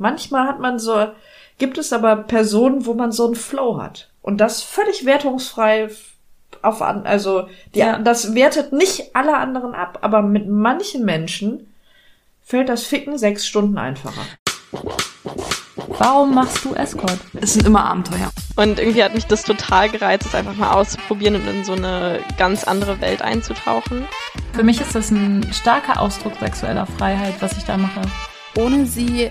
Manchmal hat man so, gibt es aber Personen, wo man so einen Flow hat. Und das völlig wertungsfrei auf an, also die, Ja. das wertet nicht alle anderen ab, aber mit manchen Menschen fällt das Ficken sechs Stunden einfacher. Warum machst du Escort? Es sind immer Abenteuer. Und irgendwie hat mich das total gereizt, es einfach mal auszuprobieren und in so eine ganz andere Welt einzutauchen. Für mich ist das ein starker Ausdruck sexueller Freiheit, was ich da mache. Ohne sie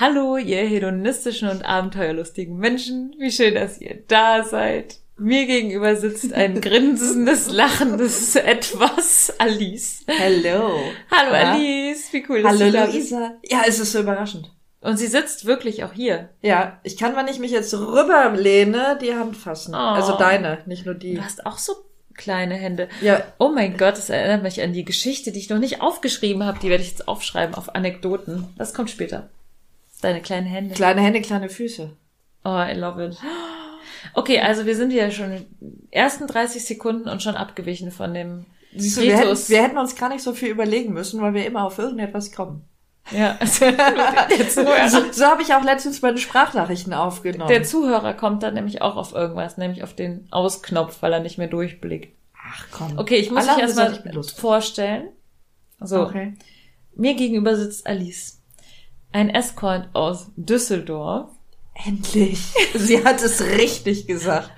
Hallo, ihr hedonistischen und abenteuerlustigen Menschen. Wie schön, dass ihr da seid. Mir gegenüber sitzt ein grinsendes, lachendes Etwas, Alice. Hello. Hallo Ja. Alice, wie cool, dass Hallo du da bist. Luisa. Ja, es ist so überraschend. Und sie sitzt wirklich auch hier. Ja, ich kann, wenn ich mich jetzt rüberlehne, die Hand fassen. Oh. Also deine, nicht nur die. Du hast auch so kleine Hände. Ja, Oh mein Gott, das erinnert mich an die Geschichte, die ich noch nicht aufgeschrieben habe. Die werde ich jetzt aufschreiben auf Anekdoten. Das kommt später. Deine kleinen Hände. kleine Hände, kleine Füße. Oh, I love it. Okay, also wir sind ja schon in den ersten 30 Sekunden und schon abgewichen von dem Siehst du, wir hätten, wir hätten uns gar nicht so viel überlegen müssen, weil wir immer auf irgendetwas kommen. Ja, also So, so habe ich auch letztens meine Sprachnachrichten aufgenommen. der Zuhörer kommt dann nämlich auch auf irgendwas, nämlich auf den Ausknopf, weil er nicht mehr durchblickt. Ach komm. Okay, ich muss mich erstmal vorstellen. So, Okay. mir gegenüber sitzt Alice. Ein Escort aus Düsseldorf. Endlich. Sie hat es richtig gesagt.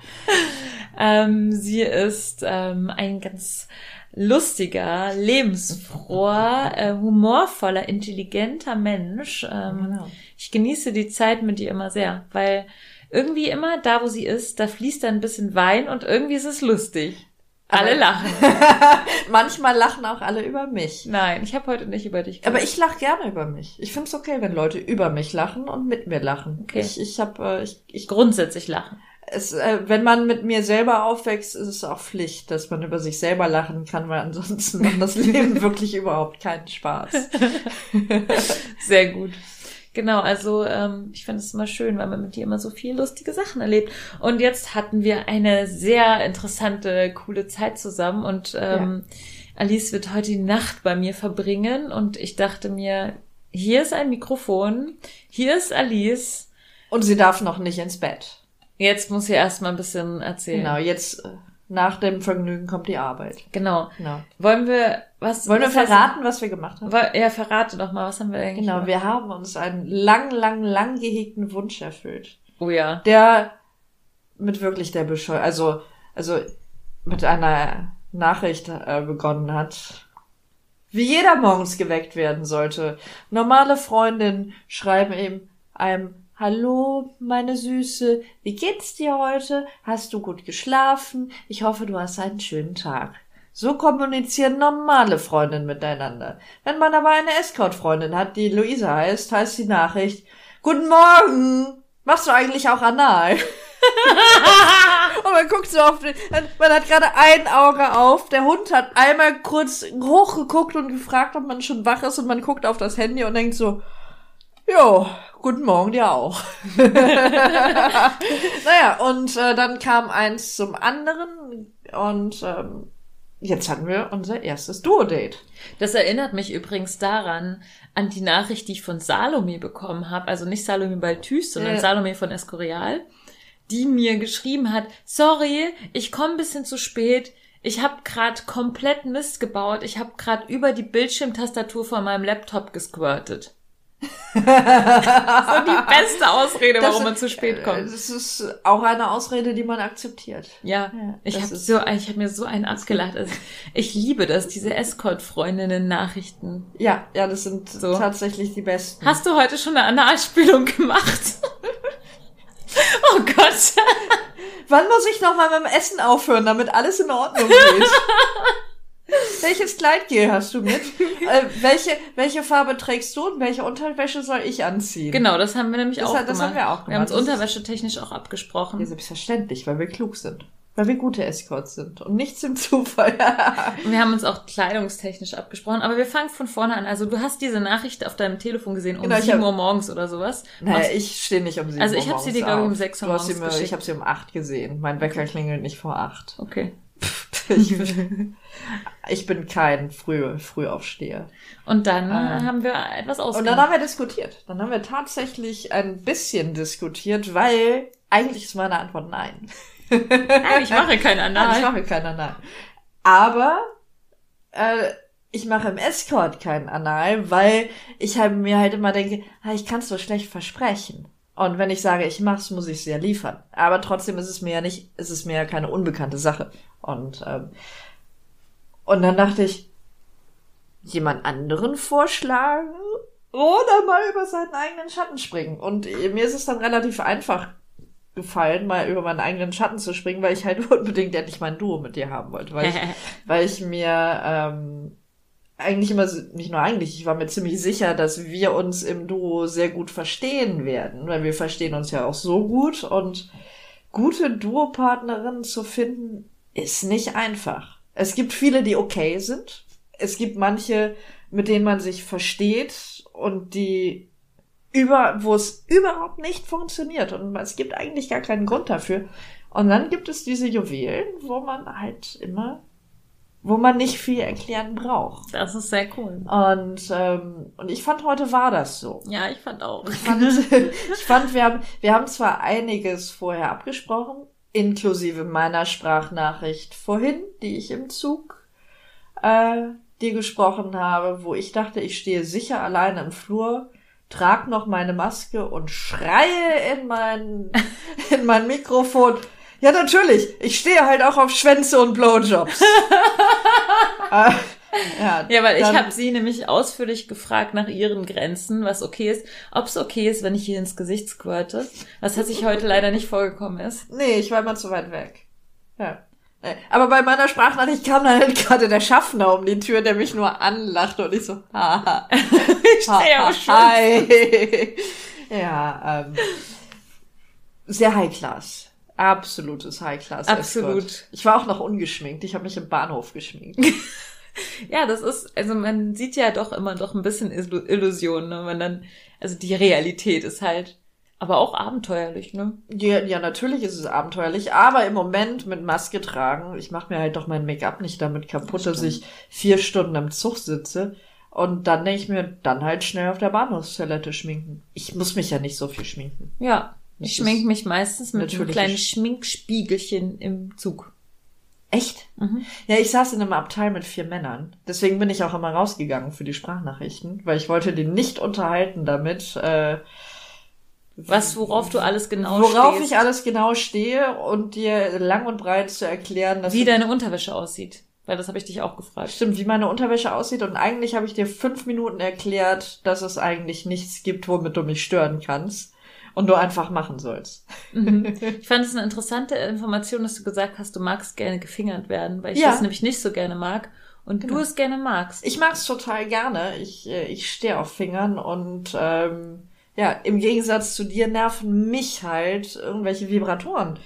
Ähm, sie ist ähm, ein ganz lustiger, lebensfroher, äh, humorvoller, intelligenter Mensch. Ähm, Genau. Ich genieße die Zeit mit ihr immer sehr, weil irgendwie immer da, wo sie ist, da fließt dann ein bisschen Wein und irgendwie ist es lustig. Alle Aber- lachen. Manchmal lachen auch alle über mich. Nein, ich habe heute nicht über dich Aber gelacht. ich lache gerne über mich. Ich finde es okay, wenn Leute über mich lachen und mit mir lachen. Okay. Ich, ich habe, äh, ich, ich, grundsätzlich lachen. es, äh, wenn man mit mir selber aufwächst, ist es auch Pflicht, dass man über sich selber lachen kann, weil ansonsten macht das Leben wirklich überhaupt keinen Spaß. Sehr gut. Genau, also ähm, ich finde es immer schön, weil man mit dir immer so viel lustige Sachen erlebt. Und jetzt hatten wir eine sehr interessante, coole Zeit zusammen und ähm, Alice wird heute die Nacht bei mir verbringen und ich dachte mir, hier ist ein Mikrofon, hier ist Alice. Und sie darf noch nicht ins Bett. Jetzt muss sie erstmal ein bisschen erzählen. Genau, jetzt äh, nach dem Vergnügen kommt die Arbeit. Genau. Genau. Wollen wir was Wollen wir verraten, was wir gemacht haben? Ja, verrate doch mal, was haben wir eigentlich Genau, gemacht? wir haben uns einen lang, lang, lang gehegten Wunsch erfüllt. Oh ja. der mit wirklich der Bescheu also also mit einer Nachricht äh, begonnen hat, wie jeder morgens geweckt werden sollte. Normale Freundinnen schreiben ihm einem Hallo, meine Süße, wie geht's dir heute? Hast du gut geschlafen? Ich hoffe, du hast einen schönen Tag. So kommunizieren normale Freundinnen miteinander. Wenn man aber eine Escort-Freundin hat, die Luisa heißt, heißt die Nachricht, Guten Morgen! Machst du eigentlich auch anal? Und man guckt so auf den, man hat gerade ein Auge auf, der Hund hat einmal kurz hochgeguckt und gefragt, ob man schon wach ist und man guckt auf das Handy und denkt so, jo, guten Morgen dir auch. naja, und äh, dann kam eins zum anderen und ähm, jetzt hatten wir unser erstes Duo-Date. Das erinnert mich übrigens daran, an die Nachricht, die ich von Salome bekommen habe. Also nicht Salome Balthus, sondern Ja. Salome von Escorial, die mir geschrieben hat, sorry, ich komme ein bisschen zu spät. Ich habe gerade komplett Mist gebaut. Ich habe gerade über die Bildschirmtastatur von meinem Laptop gesquirtet. Das ist die beste Ausrede, warum man zu spät Äh, kommt. Das ist auch eine Ausrede, die man akzeptiert. Ja, Ja, ich das habe so, ich habe mir so einen abgelacht. Also, ich liebe das, diese Escort-Freundinnen-Nachrichten. Ja, ja, das sind So. tatsächlich die besten. Hast du heute schon eine Analspülung gemacht? oh Gott. Wann muss ich noch mal dem Essen aufhören, damit alles in Ordnung geht? welches Kleidgel hast du mit? äh, welche, welche Farbe trägst du und welche Unterwäsche soll ich anziehen? Genau, das haben wir nämlich Das auch hat- das gemacht. haben wir auch Wir haben uns gemacht. Das ist- unterwäschetechnisch auch abgesprochen. Ja, selbstverständlich, weil wir klug sind. Weil wir gute Escorts sind und nichts im Zufall. Wir haben uns auch kleidungstechnisch abgesprochen, aber wir fangen von vorne an. Also du hast diese Nachricht auf deinem Telefon gesehen um Genau, ich 7 hab- Uhr morgens oder sowas. naja, Machst- ich stehe nicht um sieben Also Uhr ich hab sie dir, glaub ich, um auf. sechs Uhr morgens mir, geschickt. Ich habe sie um acht gesehen. Mein Wecker klingelt nicht vor acht. Okay. Ich bin, ich bin kein früh, Frühaufsteher. Und dann Ah. äh, haben wir etwas Und ausgemacht. dann haben wir diskutiert. Dann haben wir tatsächlich ein bisschen diskutiert, weil eigentlich ist meine Antwort nein. Nein, ich mache kein Nein, ich Anal. mache keinen Anal. Aber äh, ich mache im Escort keinen Anal, weil ich halt mir halt immer denke, ah, ich kann es so schlecht versprechen. Und wenn ich sage, ich mach's, muss ich es ja liefern. Aber trotzdem ist es mir ja nicht, ist es mir ja keine unbekannte Sache. Und ähm, und dann dachte ich, jemand anderen vorschlagen oder mal über seinen eigenen Schatten springen. Und mir ist es dann relativ einfach gefallen, mal über meinen eigenen Schatten zu springen, weil ich halt unbedingt endlich mein Duo mit dir haben wollte. Weil ich, weil ich mir ähm, eigentlich immer, nicht nur eigentlich, ich war mir ziemlich sicher, dass wir uns im Duo sehr gut verstehen werden, weil wir verstehen uns ja auch so gut und gute Duopartnerinnen zu finden, ist nicht einfach. Es gibt viele, die okay sind. Es gibt manche, mit denen man sich versteht und die über, wo es überhaupt nicht funktioniert und es gibt eigentlich gar keinen Grund dafür. Und dann gibt es diese Juwelen, wo man halt immer, wo man nicht viel erklären braucht. Das ist sehr cool. Und, ähm, und ich fand, heute war das so. Ja, ich fand auch. Ich fand, ich fand wir, haben, wir haben zwar einiges vorher abgesprochen, inklusive meiner Sprachnachricht vorhin, die ich im Zug äh, dir gesprochen habe, wo ich dachte, ich stehe sicher alleine im Flur, trag noch meine Maske und schreie in mein, in mein Mikrofon. Ja, natürlich. Ich stehe halt auch auf Schwänze und Blowjobs. äh, ja, Ja, weil ich habe sie nämlich ausführlich gefragt nach ihren Grenzen, was okay ist, ob es okay ist, wenn ich ihr ins Gesicht squirte, was tatsächlich heute leider nicht vorgekommen ist. Nee, ich war immer zu weit weg. Ja. Äh, Aber bei meiner Sprachnachricht kam dann halt gerade der Schaffner um die Tür, der mich nur anlachte und ich so, haha. Ich stehe Schwänze. Hi. Ja, ähm, sehr High Class. Absolutes High Class. Absolut. Ich war auch noch ungeschminkt. Ich habe mich im Bahnhof geschminkt. Ja, das ist, also man sieht ja doch immer doch ein bisschen Illu- Illusion, ne? wenn dann, also die Realität ist halt, aber auch abenteuerlich, ne? Ja, ja, natürlich ist es abenteuerlich, aber im Moment mit Maske tragen, ich mache mir halt doch mein Make-up nicht damit kaputt, dass ich vier Stunden im Zug sitze und dann denke ich mir, dann halt schnell auf der Bahnhofstoilette schminken. Ich muss mich ja nicht so viel schminken. Ja. Das Ich ist schmink mich meistens mit einem kleinen Sch- Schminkspiegelchen im Zug. Echt? Mhm. Ja, ich saß in einem Abteil mit vier Männern. Deswegen bin ich auch immer rausgegangen für die Sprachnachrichten, weil ich wollte die nicht unterhalten damit, äh, Was, worauf du alles genau worauf stehst. ich alles genau stehe und dir lang und breit zu erklären, dass wie deine Unterwäsche aussieht. Weil das habe ich dich auch gefragt. Stimmt, wie meine Unterwäsche aussieht. Und eigentlich habe ich dir fünf Minuten erklärt, dass es eigentlich nichts gibt, womit du mich stören kannst. Und du einfach machen sollst. Mhm. Ich fand es eine interessante Information, dass du gesagt hast, du magst gerne gefingert werden, weil ich Ja. das nämlich nicht so gerne mag und Genau. du es gerne magst. Ich mag's total gerne. Ich, äh, ich stehe auf Fingern und ähm, ja, im Gegensatz zu dir nerven mich halt irgendwelche Vibratoren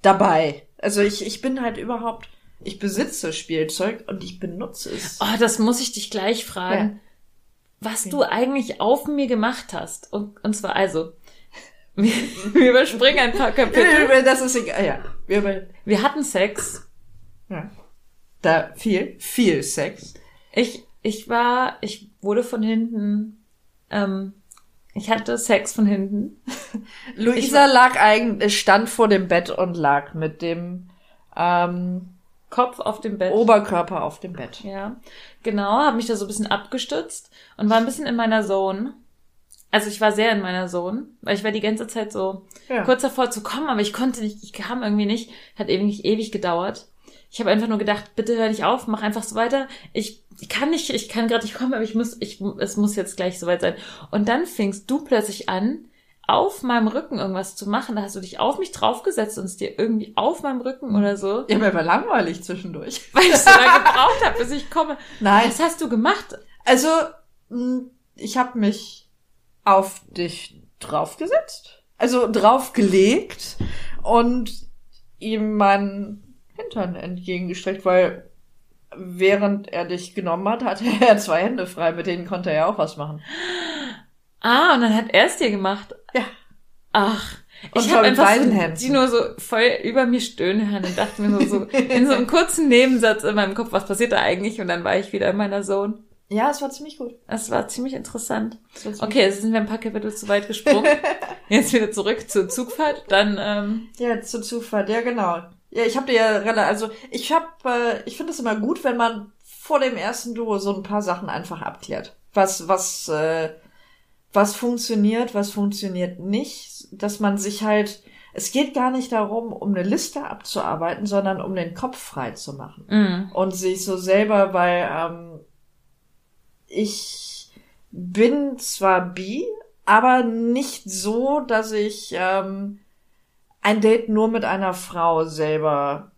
dabei. Also ich, ich bin halt überhaupt, ich besitze Spielzeug und ich benutze es. Oh, das muss ich dich gleich fragen, was du eigentlich auf mir gemacht hast. Und, und zwar also, wir, wir überspringen ein paar Kapitel. Das ist egal. Ja, wir, Wir hatten Sex. ja. Da viel, viel Sex. Ich, ich war, ich wurde von hinten, ähm, ich hatte Sex von hinten. Luisa lag eigentlich, stand vor dem Bett und lag mit dem ähm, Kopf auf dem Bett. Oberkörper auf dem Bett. Ja, genau, habe mich da so ein bisschen abgestützt und war ein bisschen in meiner Zone. Also ich war sehr in meiner Zone, weil ich war die ganze Zeit so Ja. kurz davor zu kommen, aber ich konnte nicht, ich kam irgendwie nicht, hat ewig, ewig gedauert. Ich habe einfach nur gedacht, bitte hör nicht auf, mach einfach so weiter. Ich, ich kann nicht, ich kann gerade nicht kommen, aber ich muss, ich, es muss jetzt gleich soweit sein. Und dann fingst du plötzlich an, auf meinem Rücken irgendwas zu machen. Da hast du dich auf mich draufgesetzt und es dir irgendwie auf meinem Rücken oder so, Ja, mir war langweilig zwischendurch. weil ich so lange gebraucht habe, bis ich komme. Nein, Was hast du gemacht? also mh, ich habe mich auf dich draufgesetzt, also draufgelegt und ihm meinen Hintern entgegengestreckt, weil während er dich genommen hat, hatte er zwei Hände frei, mit denen konnte er ja auch was machen. Ah, und dann hat er es dir gemacht. Ja. Ach. Und ich habe einfach so, die nur so voll über mir stöhnen hören und dachte mir so, so in so einem kurzen Nebensatz in meinem Kopf, was passiert da eigentlich? Und dann war ich wieder in meiner Zone. Ja, es war ziemlich gut. Das war ziemlich interessant. Es war ziemlich Okay, jetzt sind wir ein paar Kapitel zu weit gesprungen. Jetzt wieder zurück zur Zugfahrt. Dann, ähm, Ja, zur Zufall, ja genau. Ja, ich habe dir ja relativ, also ich habe, äh, ich finde es immer gut, wenn man vor dem ersten Duo so ein paar Sachen einfach abklärt. Was, was, äh, was funktioniert, was funktioniert nicht, dass man sich halt, es geht gar nicht darum, um eine Liste abzuarbeiten, sondern um den Kopf frei zu machen mh, und sich so selber, weil ähm, ich bin zwar bi, aber nicht so, dass ich ähm, ein Date nur mit einer Frau selber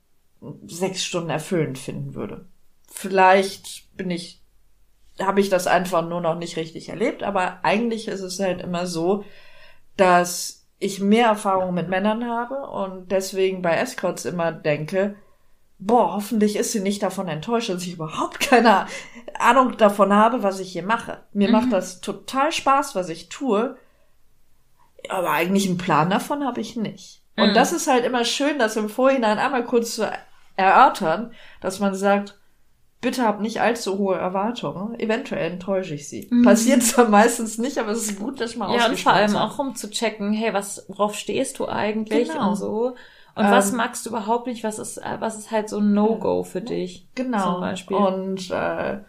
sechs Stunden erfüllend finden würde. Vielleicht bin ich, habe ich das einfach nur noch nicht richtig erlebt, aber eigentlich ist es halt immer so, dass ich mehr Erfahrung mit Männern habe und deswegen bei Escorts immer denke, boah, hoffentlich ist sie nicht davon enttäuscht, dass ich überhaupt keine Ahnung davon habe, was ich hier mache. Mir Mhm. macht das total Spaß, was ich tue, aber eigentlich einen Plan davon habe ich nicht. Und Mhm. das ist halt immer schön, das im Vorhinein einmal kurz zu erörtern, dass man sagt, bitte hab nicht allzu hohe Erwartungen, eventuell enttäusche ich sie. Mhm. Passiert zwar meistens nicht, aber es ist gut, dass man ja, und vor allem hat. auch um zu checken, hey, was, worauf stehst du eigentlich Genau. und so. Und Ähm, was magst du überhaupt nicht? Was ist, äh, was ist halt so ein No-Go für dich? Genau. Zum Beispiel. Und äh,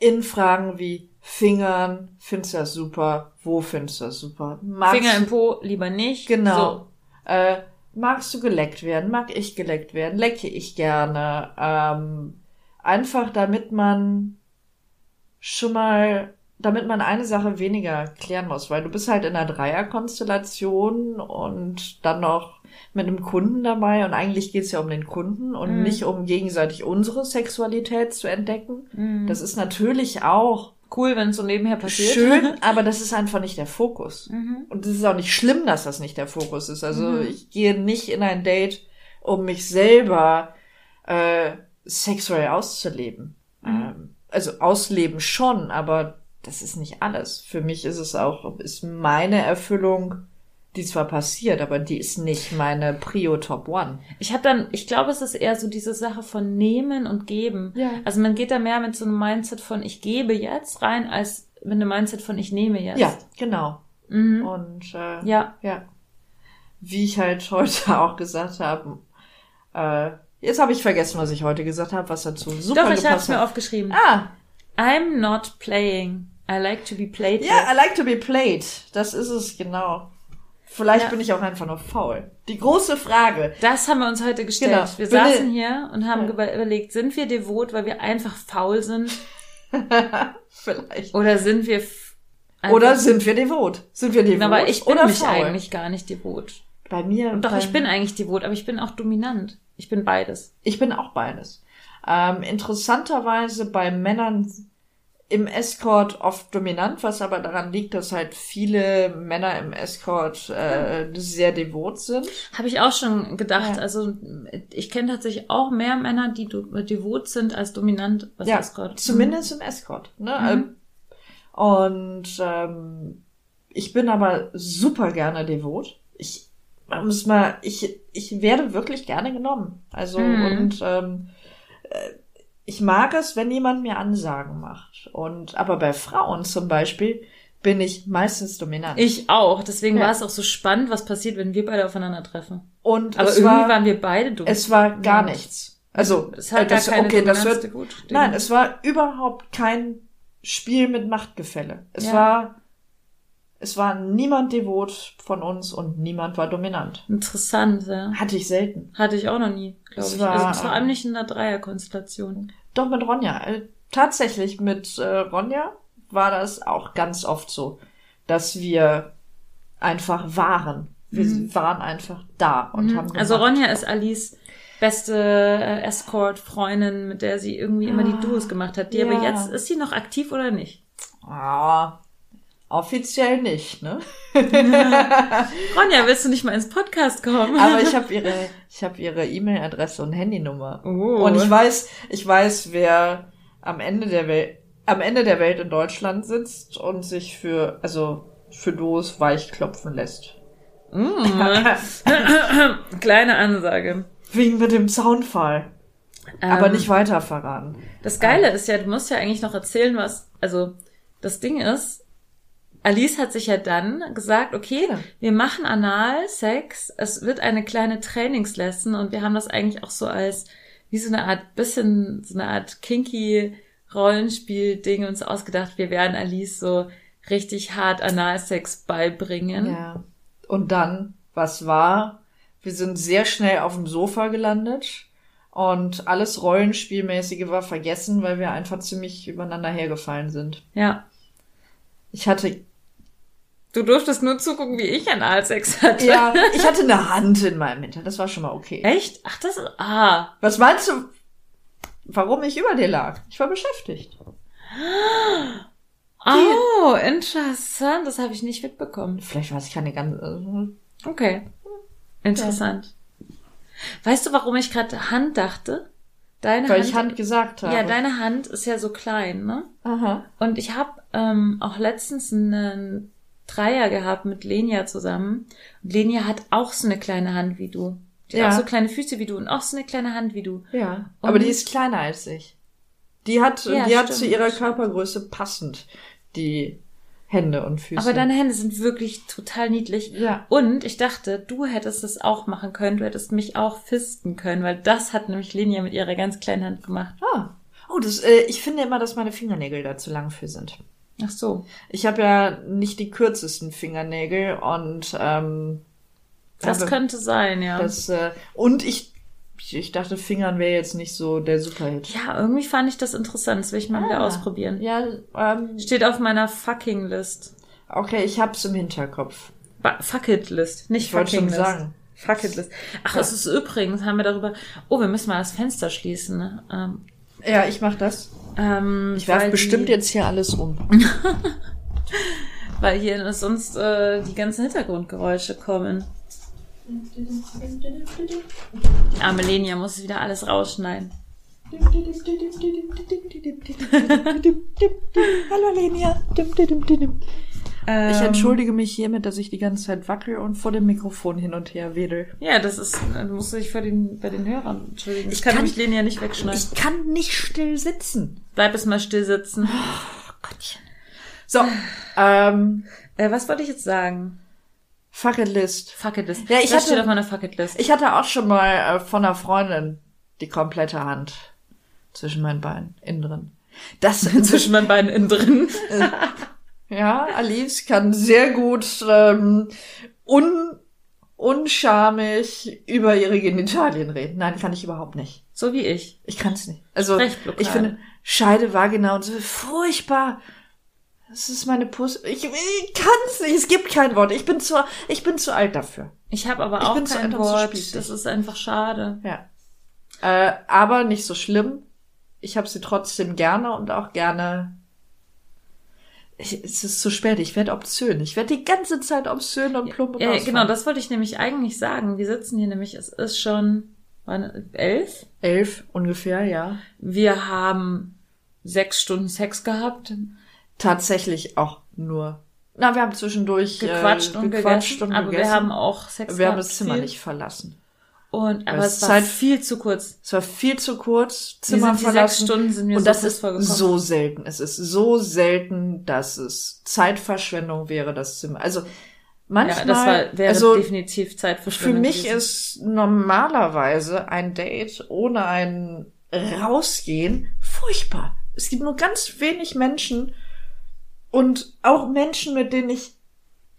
in Fragen wie Fingern, findest du das super? Wo findest du das super? Magst Finger im Po lieber nicht. Genau. Äh, magst du geleckt werden? Mag ich geleckt werden? Lecke ich gerne? Ähm, einfach damit man schon mal, damit man eine Sache weniger klären muss, weil du bist halt in einer Dreierkonstellation und dann noch mit einem Kunden dabei und eigentlich geht's ja um den Kunden und Mhm. nicht um gegenseitig unsere Sexualität zu entdecken. Mhm. Das ist natürlich auch cool, wenn es so nebenher passiert. schön, aber das ist einfach nicht der Fokus. Mhm. Und es ist auch nicht schlimm, dass das nicht der Fokus ist. Also Mhm. ich gehe nicht in ein Date, um mich selber äh, sexuell auszuleben. Mhm. Ähm, also ausleben schon, aber das ist nicht alles. Für mich ist es auch, ist meine Erfüllung, die zwar passiert, aber die ist nicht meine Prio Top One. Ich habe dann, ich glaube, es ist eher so diese Sache von nehmen und geben. Ja. Also man geht da mehr mit so einem Mindset von ich gebe jetzt rein, als mit einem Mindset von ich nehme jetzt. Ja, genau. Mhm. Und äh, Ja. Ja. Wie ich halt heute auch gesagt habe, äh, jetzt habe ich vergessen, was ich heute gesagt habe, was dazu super Doch, ich habe es mir aufgeschrieben. Ah, I'm not playing. I like to be played. ja, I like to be played. Das ist es genau. Vielleicht Ja. bin ich auch einfach nur faul. Die große Frage. Das haben wir uns heute gestellt. Genau. Wir Bin saßen ich- hier und haben Ja. überlegt, sind wir devot, weil wir einfach faul sind? Vielleicht. Oder sind wir einfach- Oder sind wir devot? Sind wir devot aber ich bin oder mich faul? eigentlich gar nicht devot. Bei mir. Doch, bei, ich bin eigentlich devot, aber ich bin auch dominant. Ich bin beides. Ich bin auch beides. Ähm, interessanterweise bei Männern im Escort oft dominant, was aber daran liegt, dass halt viele Männer im Escort äh, sehr devot sind. Habe ich auch schon gedacht. Ja. Also ich kenne tatsächlich auch mehr Männer, die devot sind als dominant. Was ja, gerade? zumindest im Escort. Ne? Mhm. Ähm, Und ähm, ich bin aber super gerne devot. Ich muss mal, ich, ich werde wirklich gerne genommen. Also Mhm. und ähm, äh, ich mag es, wenn jemand mir Ansagen macht. Und aber bei Frauen zum Beispiel bin ich meistens dominant. Ich auch. Deswegen Ja. war es auch so spannend, was passiert, wenn wir beide aufeinandertreffen. und Aber irgendwie war, waren wir beide dumm. es war gar nichts. Also es hat das, gar keine okay, das wird devot. Nein, es war überhaupt kein Spiel mit Machtgefälle. Es Ja. war, es war niemand devot von uns und niemand war dominant. Interessant, ja. Hatte ich selten. Hatte ich auch noch nie, glaube ich. war- also vor allem nicht in einer Dreierkonstellation. Doch mit Ronja. Äh, tatsächlich mit äh, Ronja war das auch ganz oft so, dass wir einfach waren. Wir waren einfach da und haben Also gemacht. Ronja ist Alice beste äh, Escort-Freundin, mit der sie irgendwie immer die Duos gemacht hat. Die aber ja. jetzt, ist sie noch aktiv oder nicht? Ah, offiziell nicht, ne? Ronja, willst du nicht mal ins Podcast kommen? Aber ich habe ihre, ich habe ihre E-Mail-Adresse und Handynummer. Oh. Und ich weiß, ich weiß, wer am Ende der Welt, am Ende der Welt in Deutschland sitzt und sich für, also für Duos weich klopfen lässt. Kleine Ansage. Wegen mit dem Soundfall. Aber Ähm, nicht weiter verraten. Das Geile ist ja, du musst ja eigentlich noch erzählen, was, also das Ding ist, Alice hat sich ja dann gesagt, okay, Ja. wir machen Analsex, es wird eine kleine Trainingslesson und wir haben das eigentlich auch so als, wie so eine Art, bisschen, so eine Art kinky Rollenspiel-Ding uns ausgedacht, wir werden Alice so richtig hart Analsex beibringen. Ja. Und dann, was war? Wir sind sehr schnell auf dem Sofa gelandet und alles Rollenspielmäßige war vergessen, weil wir einfach ziemlich übereinander hergefallen sind. ja. Ich hatte, Du durftest nur zugucken, wie ich Analsex hatte. ja, ich hatte eine Hand in meinem Hintern. Das war schon mal okay. Echt? Ach, das ist, ah. Was meinst du, warum ich über dir lag? Ich war beschäftigt. Oh, interessant. Das habe ich nicht mitbekommen. Vielleicht weiß ich keine ganze. Okay. Interessant. Weißt du, warum ich gerade Hand dachte? Deine Weil Hand. ich Hand gesagt habe. ja, deine Hand ist ja so klein, ne? Aha. Und ich habe ähm, auch letztens einen Dreier gehabt mit Lenia zusammen. Und Lenia hat auch so eine kleine Hand wie du. Die Ja. hat auch so kleine Füße wie du und auch so eine kleine Hand wie du. Ja. Und- Aber die ist kleiner als ich. Die hat, Ja, die hat stimmt. zu ihrer Körpergröße passend die Hände und Füße. Aber deine Hände sind wirklich total niedlich. Ja. Und ich dachte, du hättest es auch machen können. Du hättest mich auch fisten können, weil das hat nämlich Lenia mit ihrer ganz kleinen Hand gemacht. Ah. Oh, das, äh, ich finde immer, dass meine Fingernägel da zu lang für sind. Ach so. Ich habe ja nicht die kürzesten Fingernägel und ähm, Das habe könnte sein, ja. das äh, und ich ich dachte Fingern wäre jetzt nicht so der Superhit. ja, irgendwie fand ich das interessant. Das will ich mal wieder Ah. ausprobieren. Ja, ähm, Steht auf meiner fucking List. okay, ich hab's im Hinterkopf. Ba fuck it List, nicht Ich fucking schon List. sagen. Fuck it List. Ach, es ist übrigens, haben wir darüber. Oh, wir müssen mal das Fenster schließen. Ne? Ähm, Ja, ich mach das. Ähm, Ich werfe bestimmt die, jetzt hier alles um. Weil hier sonst äh, die ganzen Hintergrundgeräusche kommen. Die arme Lenia muss wieder alles rausschneiden. Hallo Lenia. Ähm, Ich entschuldige mich hiermit, dass ich die ganze Zeit wackel und vor dem Mikrofon hin und her wedel. Ja, das ist, du musst dich bei den, bei den Hörern entschuldigen. Ich Ich kann kann- nämlich Lenia nicht wegschneiden. Ich kann nicht still sitzen. Bleib es mal still sitzen. Gottchen. So, ähm, Äh, was wollte ich jetzt sagen? Fuck it List. Fuck it List. Ja, ich das hatte- steht auf meiner Fuck it List. Ich hatte auch schon mal äh, von einer Freundin die komplette Hand zwischen meinen Beinen, innen drin. Das zwischen meinen beiden innen drin. Ja, Alice kann sehr gut ähm, un, unschamig über ihre Genitalien reden. Nein, kann ich überhaupt nicht. So wie ich. Ich kann es nicht. Also ich finde Scheide, Vagina und so furchtbar. Das ist meine Puss. Ich, ich kann's nicht. Es gibt kein Wort. Ich bin zu, ich bin zu alt dafür. Ich habe aber auch bin zu kein zu Wort. spießig. Das ist einfach schade. Ja. Äh, aber nicht so schlimm. Ich habe sie trotzdem gerne und auch gerne. Ich, es ist zu spät. Ich werde obszön. Ich werde die ganze Zeit obszön und plump und Ja, ausfallen. genau, das wollte ich nämlich eigentlich sagen. Wir sitzen hier nämlich, es ist schon wann, elf. Elf ungefähr, ja. Wir haben sechs Stunden Sex gehabt. Tatsächlich auch nur. Na, wir haben zwischendurch gequatscht äh, und gequatscht gegessen, und aber gegessen. wir haben auch Sex wir haben das Zimmer nicht verlassen. Und aber es es war Zeit- viel zu kurz. Es war viel zu kurz. Zimmer sind verlassen. sechs Stunden sind mir und so das ist vorgekommen. so selten. Es ist so selten, dass es Zeitverschwendung wäre, das Zimmer. Also manchmal, ja, das war, wäre also definitiv für Zeitverschwendung. mich gewesen. ist normalerweise ein Date ohne ein Rausgehen furchtbar. Es gibt nur ganz wenig Menschen und auch Menschen, mit denen ich,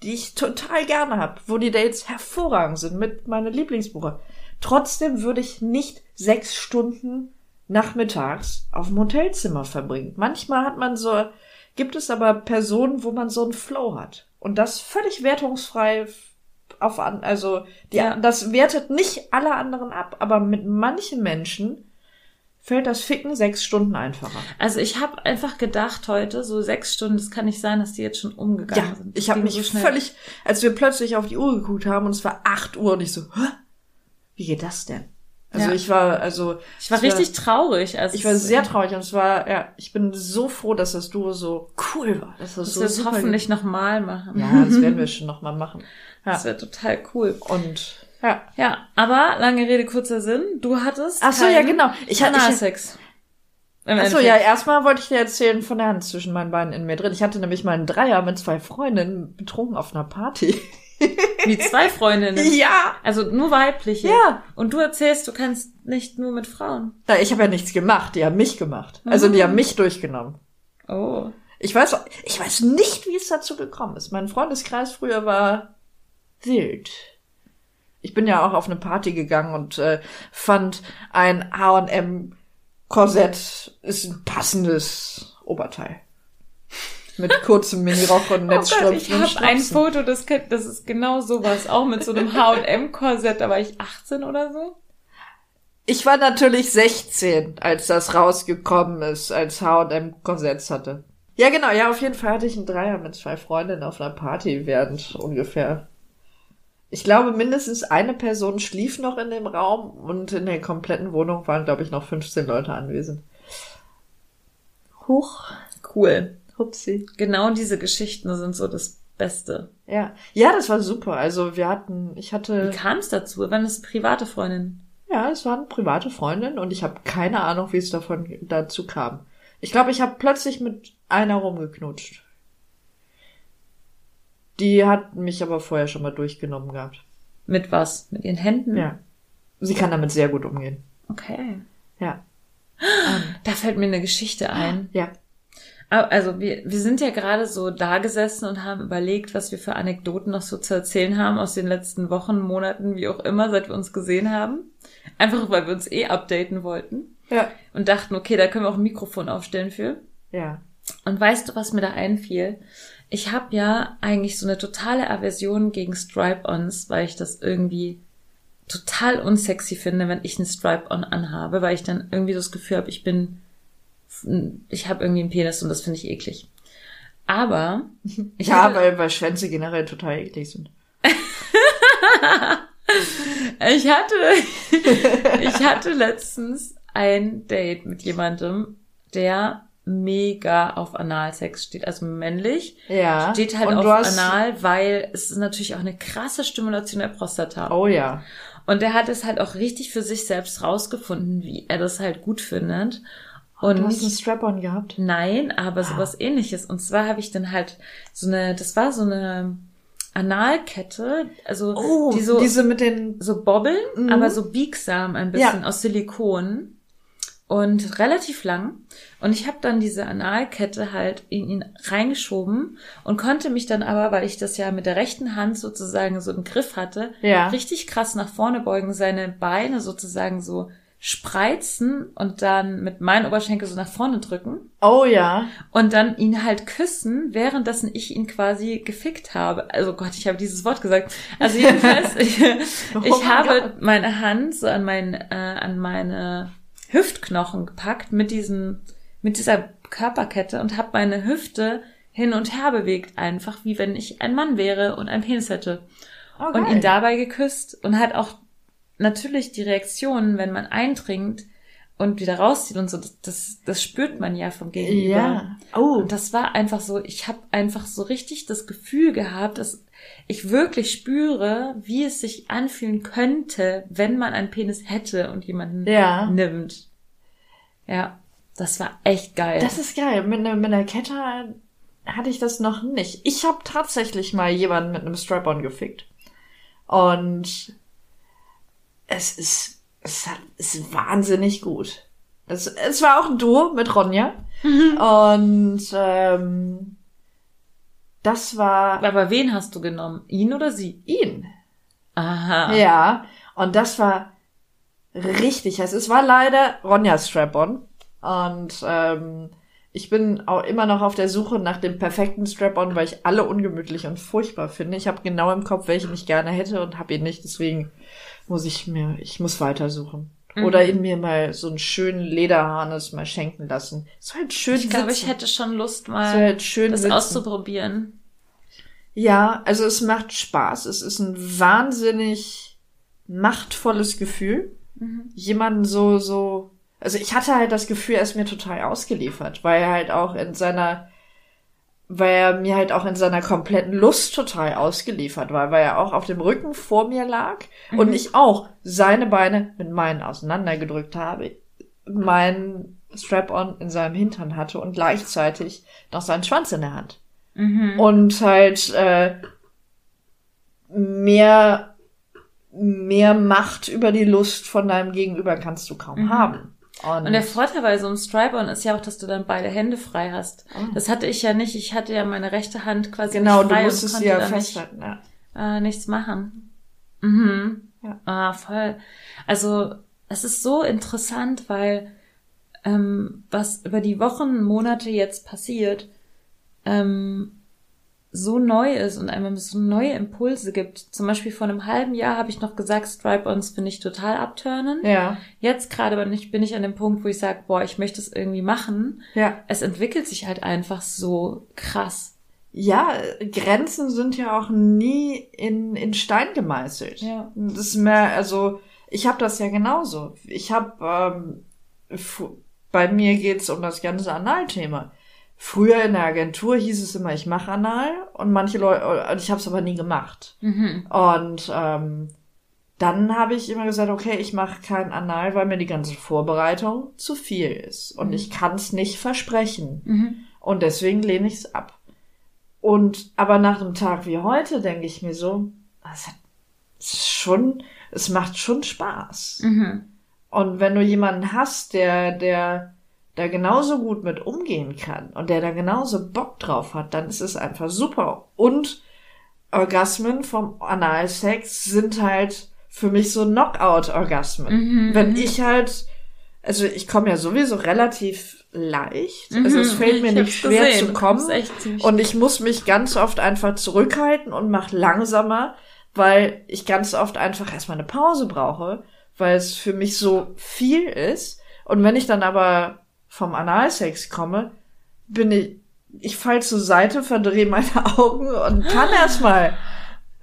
die ich total gerne habe, wo die Dates hervorragend sind, mit meiner Lieblingsbuche. Trotzdem würde ich nicht sechs Stunden nachmittags auf dem Hotelzimmer verbringen. Manchmal hat man so, gibt es aber Personen, wo man so einen Flow hat. Und das völlig wertungsfrei auf an, also die, Ja. das wertet nicht alle anderen ab, aber mit manchen Menschen fällt das Ficken sechs Stunden einfacher. Also ich habe einfach gedacht heute, so sechs Stunden, das kann nicht sein, dass die jetzt schon umgegangen Ja, sind. ich Das habe ging mich so völlig, als wir plötzlich auf die Uhr geguckt haben und es war acht Uhr und ich so, Hä? Wie geht das denn? Also Ja. ich war, also Ich war richtig traurig. Also ich war sehr traurig und es war, ja, ich bin so froh, dass das Duo so cool war. Dass das Dass so wir es hoffentlich nochmal machen. Ja, das werden wir schon noch mal machen. Ja. Das wäre total cool. Und ja. Ja, aber lange Rede, kurzer Sinn. Du hattest Ach so, ja, genau. Ich hatte- ich-. Im Achso, ja, erstmal wollte ich dir erzählen von der Hand zwischen meinen Beinen in mir drin. Ich hatte nämlich mal einen Dreier mit zwei Freundinnen betrunken auf einer Party. Wie zwei Freundinnen. ja! Also nur weibliche. Ja. Und du erzählst, du kannst nicht nur mit Frauen. Na, ich habe ja nichts gemacht, die haben mich gemacht. Also die haben mich durchgenommen. Oh. Ich weiß, ich weiß nicht, wie es dazu gekommen ist. Mein Freundeskreis früher war wild. Ich bin ja auch auf eine Party gegangen und äh, fand ein H&M Korsett ist ein passendes Oberteil. Mit kurzem Minirock und Oh Netzstrümpfen ich und habe ein. Foto, das, kennt- das ist genau sowas. Auch mit so einem H&M-Korsett. Da war ich 18 oder so. Ich war natürlich 16, als das rausgekommen ist, als H&M Korsetts hatte. Ja, genau, ja, auf jeden Fall hatte ich einen Dreier mit zwei Freundinnen auf einer Party während ungefähr. Ich glaube, mindestens eine Person schlief noch in dem Raum und in der kompletten Wohnung waren, glaube ich, noch 15 Leute anwesend. Huch, Cool. Hupsi. Genau diese Geschichten sind so das Beste. Ja, ja, das war super. Also wir hatten, ich hatte, Wie kam es dazu? Wann ist private Freundin? ja, es waren private Freundinnen und ich habe keine Ahnung, wie es davon dazu kam. Ich glaube, ich habe plötzlich mit einer rumgeknutscht. Die hat mich aber vorher schon mal durchgenommen gehabt. Mit was? Mit ihren Händen? Ja. Sie kann damit sehr gut umgehen. Okay. Ja. Da fällt mir eine Geschichte ein. Ja. Also wir, wir sind ja gerade so da gesessen und haben überlegt, was wir für Anekdoten noch so zu erzählen haben aus den letzten Wochen, Monaten, wie auch immer, seit wir uns gesehen haben. Einfach weil wir uns eh updaten wollten. Ja. Und dachten, okay, da können wir auch ein Mikrofon aufstellen für. Ja. Und weißt du, was mir da einfiel? Ich habe ja eigentlich so eine totale Aversion gegen Stripe-Ons, weil ich das irgendwie total unsexy finde, wenn ich einen Stripe-On anhabe, weil ich dann irgendwie so das Gefühl habe, ich bin, ich habe irgendwie einen Penis und das finde ich eklig. Aber ich ja, hatte- weil, weil Schwänze generell total eklig sind. Ich hatte, ich hatte letztens ein Date mit jemandem, der mega auf Analsex steht, also männlich. Ja. Steht halt auf hast- Anal, weil es ist natürlich auch eine krasse Stimulation der Prostata. Oh ja. Und er hat es halt auch richtig für sich selbst rausgefunden, wie er das halt gut findet. Und Du hast einen Strap-on gehabt? Nein, aber sowas ähnliches. Und zwar habe ich dann halt so eine, das war so eine Analkette, also Oh, die so, diese mit den, so bobbeln, Mhm. aber so biegsam ein bisschen Ja. aus Silikon und relativ lang. Und ich habe dann diese Analkette halt in ihn reingeschoben und konnte mich dann aber, weil ich das ja mit der rechten Hand sozusagen so im Griff hatte, Ja. richtig krass nach vorne beugen, seine Beine sozusagen so spreizen und dann mit meinen Oberschenkel so nach vorne drücken oh ja. und dann ihn halt küssen, währenddessen ich ihn quasi gefickt habe. Also Gott, ich habe dieses Wort gesagt. Also jedenfalls, ich, Oh ich mein habe Gott. meine Hand so an, mein, äh, an meine Hüftknochen gepackt mit diesem, mit dieser Körperkette und habe meine Hüfte hin und her bewegt, einfach wie wenn ich ein Mann wäre und einen Penis hätte. Oh, und ihn dabei geküsst und hat auch natürlich die Reaktionen, wenn man eindringt und wieder rauszieht und so, das, das, das spürt man ja vom Gegenüber. Ja. Oh. Und das war einfach so, ich habe einfach so richtig das Gefühl gehabt, dass ich wirklich spüre, wie es sich anfühlen könnte, wenn man einen Penis hätte und jemanden Ja. nimmt. Ja, das war echt geil. Das ist geil. Mit, ne, mit einer Kette hatte ich das noch nicht. Ich habe tatsächlich mal jemanden mit einem Strap-on gefickt. Und es ist, es ist wahnsinnig gut. Es, es war auch ein Duo mit Ronja. Und ähm, das war Aber wen hast du genommen? Ihn oder sie? ihn. Aha. Ja, und das war richtig heiß. Es war leider Ronjas Strap-on. Und ähm, ich bin auch immer noch auf der Suche nach dem perfekten Strap-on, weil ich alle ungemütlich und furchtbar finde. Ich habe genau im Kopf, welchen ich gerne hätte und habe ihn nicht. Deswegen muss ich mir, ich muss weitersuchen. Mhm. Oder in mir mal so einen schönen Lederharnis mal schenken lassen. So halt schön Ich glaube, ich hätte schon Lust, so mal halt schön das sitzen. auszuprobieren. Ja, also es macht Spaß. Es ist ein wahnsinnig machtvolles Gefühl. Jemanden so, so, also ich hatte halt das Gefühl, er ist mir total ausgeliefert, weil er halt auch in seiner, weil er mir halt auch in seiner kompletten Lust total ausgeliefert war, weil er auch auf dem Rücken vor mir lag und ich auch seine Beine mit meinen auseinandergedrückt habe, meinen Strap-on in seinem Hintern hatte und gleichzeitig noch seinen Schwanz in der Hand Mhm. und halt äh, mehr mehr Macht über die Lust von deinem Gegenüber kannst du kaum haben. Und, Und der Vorteil bei so einem Stripe-on ist ja auch, dass du dann beide Hände frei hast. Das hatte ich ja nicht. Ich hatte ja meine rechte Hand quasi genau, nicht du frei musstest und sie ja da nicht, festhalten. Ja. äh, nichts machen. Mhm. Ja. Ah, voll. Also, es ist so interessant, weil ähm, was über die Wochen, Monate jetzt passiert, ähm, so neu ist und einem so neue Impulse gibt. Zum Beispiel vor einem halben Jahr habe ich noch gesagt, Stripe-Ons finde ich total abturnen. ja, Jetzt gerade bin ich, bin ich an dem Punkt, wo ich sage, boah, ich möchte es irgendwie machen. ja. Es entwickelt sich halt einfach so krass. Ja, Grenzen sind ja auch nie in, in Stein gemeißelt. Ja. Das ist mehr, also ich habe das ja genauso. Ich habe, ähm, bei mir geht's um das ganze Analthema. Früher in der Agentur hieß es immer, ich mache Anal und manche Leute, und ich habe es aber nie gemacht. Mhm. Und ähm, dann habe ich immer gesagt, okay, ich mache kein Anal, weil mir die ganze Vorbereitung zu viel ist. Und ich kann es nicht versprechen. Mhm. Und deswegen lehne ich es ab. Und aber nach einem Tag wie heute denke ich mir so, es hat schon, es macht schon Spaß. Mhm. Und wenn du jemanden hast, der, der da genauso gut mit umgehen kann und der da genauso Bock drauf hat, dann ist es einfach super. Und Orgasmen vom Analsex sind halt für mich so Knockout-Orgasmen. Mhm. Wenn ich halt, also ich komme ja sowieso relativ leicht, also es Mhm. fällt mir Ich nicht schwer gesehen. zu kommen. Und ich muss mich ganz oft einfach zurückhalten und mach langsamer, weil ich ganz oft einfach erstmal eine Pause brauche, weil es für mich so viel ist. Und wenn ich dann aber vom Analsex komme, bin ich, ich fall zur Seite, verdrehe meine Augen und kann erstmal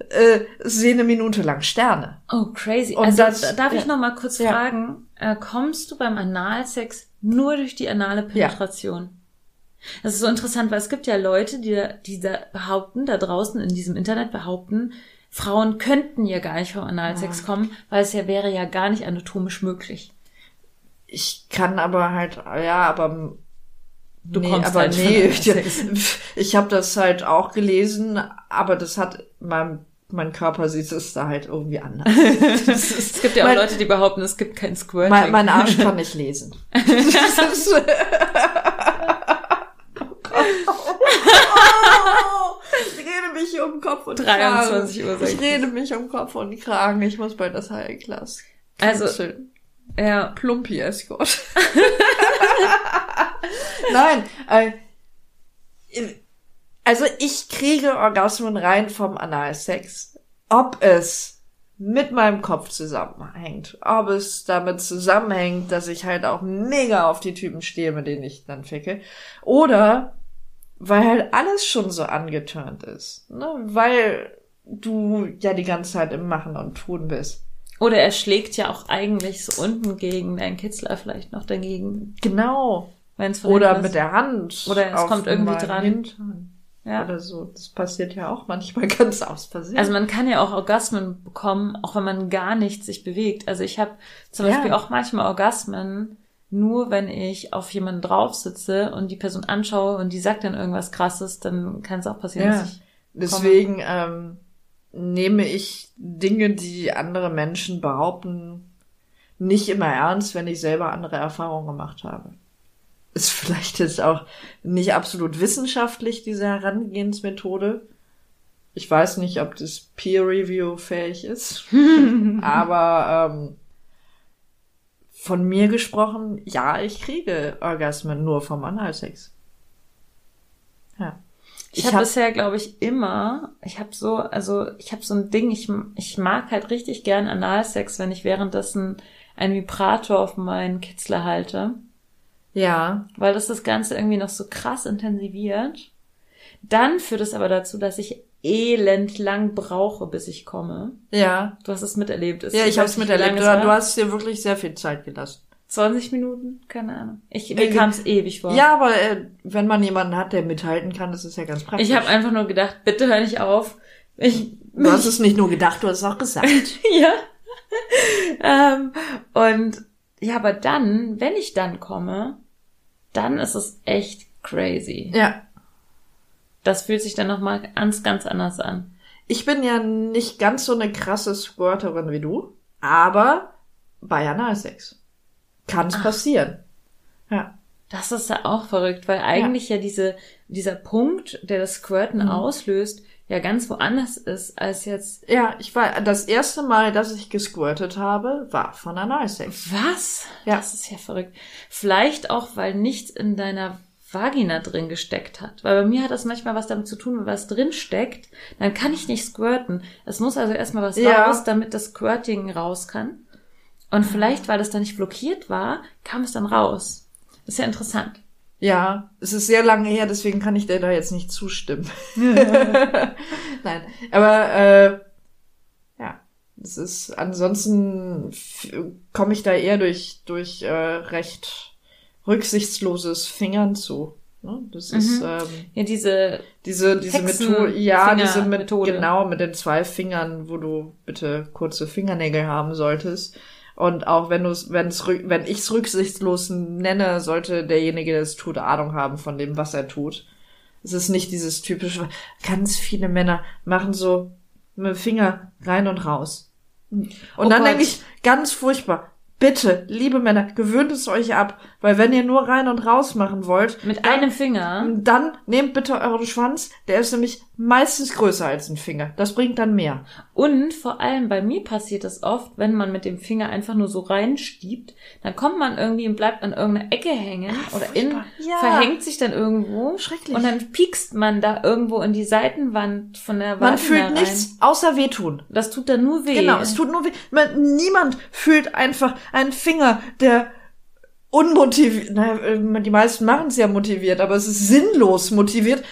äh, sehe eine Minute lang Sterne. Oh, crazy. Und also das- da- darf ich ja. noch mal kurz Ja. fragen, äh, kommst du beim Analsex nur durch die anale Penetration? Das ist so interessant, weil es gibt ja Leute, die, da- die da behaupten, da draußen in diesem Internet behaupten, Frauen könnten ja gar nicht vom Analsex kommen, weil es ja wäre ja gar nicht anatomisch möglich. Ich kann aber halt, ja, aber Du nee, kommst aber halt nee, Analsex. ich habe das halt auch gelesen, aber das hat mein mein Körper sieht es da halt irgendwie anders. Ist, Es gibt ja auch mein, Leute, die behaupten, es gibt kein Squirting. mein, mein Arsch kann nicht lesen. Ich rede mich um Kopf und 23 Kragen. Uhr Ich rede mich um Kopf und Kragen. Ich muss bald das Heilglas. Also- canceln. Ja. Plumpi Escort. Nein, äh, also ich kriege Orgasmen rein vom Analsex. Ob es mit meinem Kopf zusammenhängt, ob es damit zusammenhängt, dass ich halt auch mega auf die Typen stehe, mit denen ich dann ficke, oder weil halt alles schon so angeturnt ist, ne? weil du ja die ganze Zeit im Machen und Tun bist. Oder er schlägt ja auch eigentlich so unten gegen deinen Kitzler vielleicht noch dagegen, Genau. wenn es von Oder mit der Hand. Oder es kommt irgendwie dran. Hintern Ja. Oder so. Das passiert ja auch manchmal ganz aus Versehen. Also man kann ja auch Orgasmen bekommen, auch wenn man gar nicht sich bewegt. Also ich habe zum Ja. Beispiel auch manchmal Orgasmen, nur wenn ich auf jemanden drauf sitze und die Person anschaue und die sagt dann irgendwas krasses, dann kann es auch passieren, Ja. dass ich Deswegen ähm, nehme ich Dinge, die andere Menschen behaupten, nicht immer ernst, wenn ich selber andere Erfahrungen gemacht habe. Ist vielleicht jetzt auch nicht absolut wissenschaftlich, diese Herangehensmethode. Ich weiß nicht, ob das Peer-Review fähig ist. Aber ähm, von mir gesprochen, ja, ich kriege Orgasmen nur vom Analsex. Ja. Ich, Ich habe hab- bisher, glaube ich, immer, ich habe so, also ich habe so ein Ding, ich, ich mag halt richtig gern Analsex, wenn ich währenddessen einen Vibrator auf meinen Kitzler halte, Ja. weil das das Ganze irgendwie noch so krass intensiviert. Dann führt es aber dazu, dass ich elend lang brauche, bis ich komme. Ja. Du hast es miterlebt. Es- Ja, ich habe es miterlebt. Du, hast dir wirklich sehr viel Zeit gelassen. 20 Minuten? Keine Ahnung. Ich, mir Äh, kam es ewig vor. Ja, aber äh, wenn man jemanden hat, der mithalten kann, das ist ja ganz praktisch. Ich habe einfach nur gedacht, bitte hör nicht auf. Ich, Du hast es nicht nur gedacht, du hast es auch gesagt. ja. ähm, und ja, aber dann, wenn ich dann komme, dann ist es echt crazy. ja. Das fühlt sich dann nochmal ganz, ganz anders an. Ich bin ja nicht ganz so eine krasse Squirterin wie du, aber bei Analsex kann Ah. es passieren. Ja. Das ist ja auch verrückt, weil eigentlich ja, diese, dieser Punkt, der das Squirten Mhm. auslöst, ja ganz woanders ist als jetzt. Ja, ich war das erste Mal, dass ich gesquirtet habe, war von Analsex. Was? Ja. Das ist ja verrückt. Vielleicht auch, weil nichts in deiner Vagina drin gesteckt hat. Weil bei mir hat das manchmal was damit zu tun, wenn was drin steckt, dann kann ich nicht squirten. Es muss also erstmal was Ja. raus, damit das Squirting raus kann. Und vielleicht, weil das da nicht blockiert war, kam es dann raus. Das ist ja interessant. Ja, es ist sehr lange her, deswegen kann ich dir da jetzt nicht zustimmen. Nein, aber äh, ja, es ist ansonsten komme ich da eher durch durch äh, recht rücksichtsloses Fingern zu. Ne? Das ist Mhm. ähm, Ja, diese, diese diese Methode, ja, diese Fingermethode. genau mit den zwei Fingern, wo du bitte kurze Fingernägel haben solltest. Und auch wenn du es, wenn es, wenn ich es rücksichtslos nenne, sollte derjenige, der es tut, Ahnung haben von dem, was er tut. Es ist nicht dieses typische, ganz viele Männer machen so mit dem Finger rein und raus. Und Oh dann Gott. denke ich, ganz furchtbar, bitte, liebe Männer, gewöhnt es euch ab, weil wenn ihr nur rein und raus machen wollt, mit einem Finger. dann nehmt bitte euren Schwanz, der ist nämlich meistens größer als ein Finger. Das bringt dann mehr. Und vor allem bei mir passiert es oft, wenn man mit dem Finger einfach nur so reinstiebt, dann kommt man irgendwie und bleibt an irgendeiner Ecke hängen oder in. Ja. verhängt sich dann irgendwo. Schrecklich. Und dann piekst man da irgendwo in die Seitenwand von der Vagina Man fühlt rein. nichts außer wehtun. Das tut dann nur weh. Genau, es tut nur weh. Man, niemand fühlt einfach einen Finger, der unmotiviert, naja, äh, die meisten machen es ja motiviert, aber es ist sinnlos motiviert,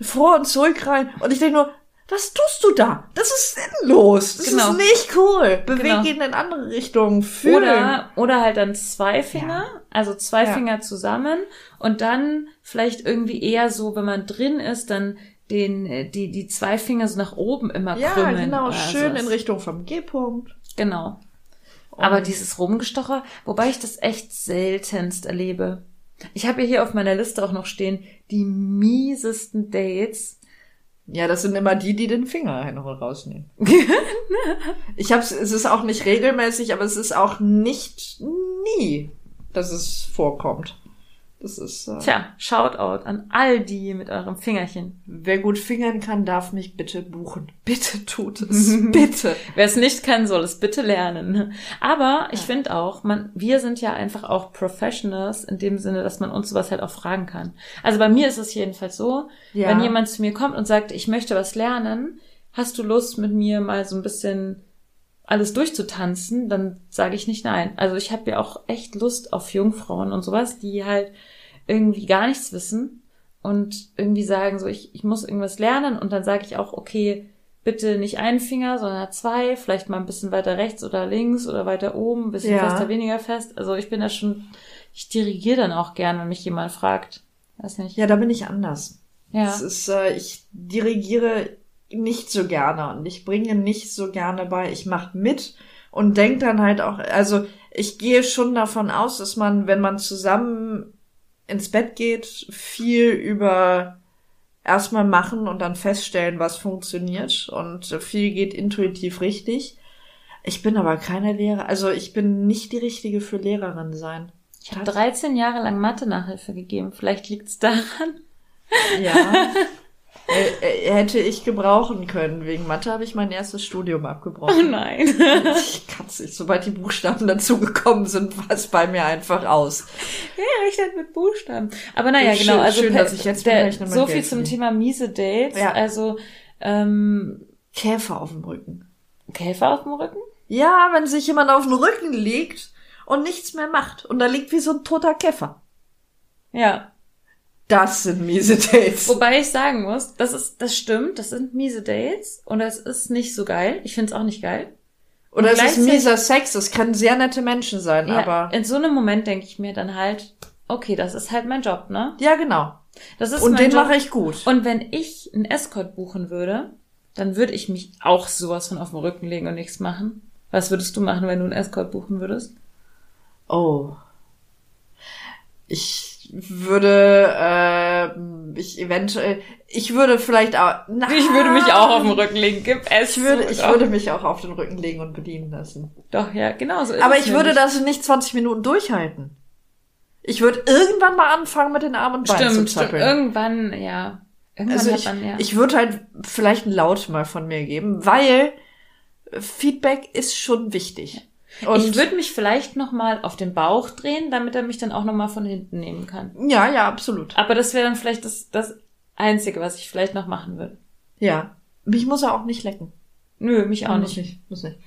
vor und zurück rein. Und ich denke nur, was tust du da? Das ist sinnlos. Das Genau. ist nicht cool. Beweg Genau. ihn in andere Richtungen. Fühlen. Oder, oder halt dann zwei Finger, also zwei Ja. Finger zusammen und dann vielleicht irgendwie eher so, wenn man drin ist, dann den, äh, die, die zwei Finger so nach oben immer ja, krümmeln. genau, oder schön in Richtung vom G-Punkt. Genau. Aber dieses Rumgestocher, wobei ich das echt seltenst erlebe. Ich habe ja hier auf meiner Liste auch noch stehen, die miesesten Dates. Ja, das sind immer die, die den Finger und rausnehmen. ich hab's, es ist auch nicht regelmäßig, aber es ist auch nicht nie, dass es vorkommt. Das ist, äh, Tja, Shoutout an all die mit eurem Fingerchen. wer gut fingern kann, darf mich bitte buchen. Bitte tut es. bitte. Wer es nicht kann, soll es bitte lernen. Aber ich finde auch, man, wir sind ja einfach auch Professionals in dem Sinne, dass man uns sowas halt auch fragen kann. Also bei mir ist es jedenfalls so, Ja. wenn jemand zu mir kommt und sagt, ich möchte was lernen, hast du Lust mit mir mal so ein bisschen alles durchzutanzen, dann sage ich nicht nein. Also ich habe ja auch echt Lust auf Jungfrauen und sowas, die halt irgendwie gar nichts wissen und irgendwie sagen so, ich, ich muss irgendwas lernen und dann sage ich auch, okay, bitte nicht einen Finger, sondern zwei, vielleicht mal ein bisschen weiter rechts oder links oder weiter oben, ein bisschen Ja. fester, weniger fest. Also ich bin da schon, ich dirigiere dann auch gern, wenn mich jemand fragt. Weiß nicht. Ja, da bin ich anders. Ja. Es ist, äh, ich dirigiere nicht so gerne und ich bringe nicht so gerne bei. Ich mache mit und denk dann halt auch, also ich gehe schon davon aus, dass man, wenn man zusammen ins Bett geht, viel über erstmal machen und dann feststellen, was funktioniert und viel geht intuitiv richtig. Ich bin aber keine Lehrer, also ich bin nicht die richtige für Lehrerin sein. Ich habe 13 Jahre lang Mathe-Nachhilfe gegeben. Vielleicht liegt's daran. Ja. Äh, äh, hätte ich gebrauchen können. Wegen Mathe habe ich mein erstes Studium Oh abgebrochen. nein. Ich kann's nicht. Sobald die Buchstaben dazugekommen sind, war es bei mir einfach aus. Ja, rechnet mit Buchstaben. Aber naja, Schön- genau. Also schön, dass ich jetzt der, berechne, so Geld viel zum verdiene. Thema miese Dates. Ja. Also ähm, Käfer auf dem Rücken. Käfer auf dem Rücken? Ja, wenn sich jemand auf den Rücken legt und nichts mehr macht. Und da liegt wie so ein toter Käfer. Ja. Das sind miese Dates. Wobei ich sagen muss, das ist, das stimmt, das sind miese Dates und das ist nicht so geil. Ich find's auch nicht geil. Oder Und es ist mieser Sex. Es können sehr nette Menschen sein, Ja, aber. in so einem Moment denke ich mir dann halt, okay, das ist halt mein Job, ne? Ja, genau. Das ist Und mein den Job. mache ich gut. Und wenn ich einen Escort buchen würde, dann würde ich mich auch sowas von auf den Rücken legen und nichts machen. Was würdest du machen, wenn du einen Escort buchen würdest? Oh. Ich würde, äh, ich eventuell, ich würde vielleicht auch, na, Ich würde mich auch auf den Rücken legen. Gib es. Ich würde, ich würde mich auch auf den Rücken legen und bedienen lassen. Doch, ja, genau so ist Aber ich würde nämlich. das nicht 20 Minuten durchhalten. Ich würde irgendwann mal anfangen mit den Armen und Beinen Stimmt, zu stimmt. zappeln. Irgendwann, ja. Irgendwann Also ich, man, ja. ich würde halt vielleicht ein Laut mal von mir geben, weil Feedback ist schon wichtig. Und ich würde mich vielleicht noch mal auf den Bauch drehen, damit er mich dann auch noch mal von hinten nehmen kann. ja, ja, absolut. Aber das wäre dann vielleicht das, das Einzige, was ich vielleicht noch machen würde. Ja. Mich muss er auch nicht lecken. Nö, mich auch Muss nicht. Muss nicht.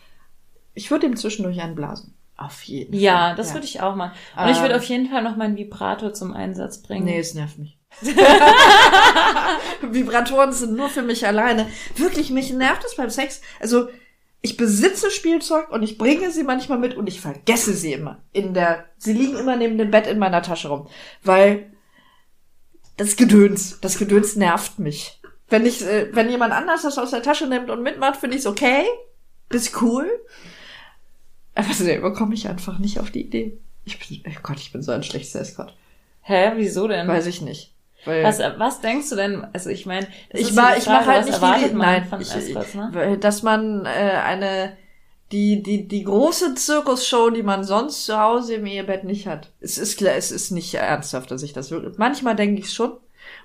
Ich würde ihm zwischendurch einblasen. Auf jeden Ja, Fall. das würde ich auch machen. Und ich würde Ähm. auf jeden Fall noch meinen Vibrator zum Einsatz bringen. Nee, es nervt mich. Vibratoren sind nur für mich alleine. Wirklich, mich nervt es beim Sex. Also, ich besitze Spielzeug und ich bringe sie manchmal mit und ich vergesse sie immer. In der, sie liegen immer neben dem Bett in meiner Tasche rum. Weil das Gedöns, das Gedöns nervt mich. Wenn ich, äh, wenn jemand anders das aus der Tasche nimmt und mitmacht, finde ich es okay. Ist cool. Aber selber komme ich einfach nicht auf die Idee. Ich bin, oh Gott, ich bin so ein schlechter Escort. Hä, wieso denn? Weiß ich nicht. Weil was, was denkst du denn? Also ich meine, ich die ich mach Frage, halt nicht die, nein, von ich, Escorts, ne? dass man äh, eine die die die große Zirkusshow, die man sonst zu Hause im Ehebett nicht hat. Es ist klar, es ist nicht ernsthaft, dass ich das wirklich. Manchmal denke ich schon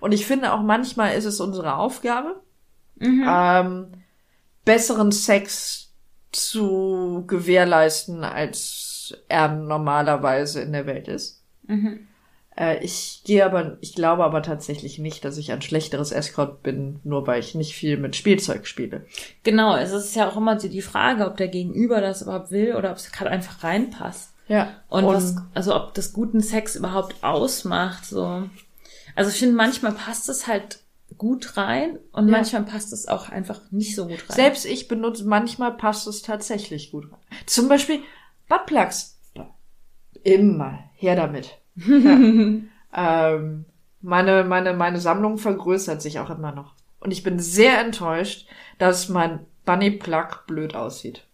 und ich finde auch manchmal ist es unsere Aufgabe, Mhm. ähm, besseren Sex zu gewährleisten, als er normalerweise in der Welt ist. Mhm. Äh, ich gehe aber, ich glaube aber tatsächlich nicht, dass ich ein schlechteres Escort bin, nur weil ich nicht viel mit Spielzeug spiele. Genau, es ist ja auch immer so die Frage, ob der Gegenüber das überhaupt will oder ob es gerade einfach reinpasst. Ja. Und, was, also ob das guten Sex überhaupt ausmacht, so. Also ich finde, manchmal passt es halt gut rein und Ja. manchmal passt es auch einfach nicht so gut rein. selbst ich benutze, manchmal passt es tatsächlich gut rein. Zum Beispiel Buttplugs. Immer. Her damit. Ja. ähm, meine, meine, meine Sammlung vergrößert sich auch immer noch. Und ich bin sehr enttäuscht, dass mein Bunny Plug blöd aussieht.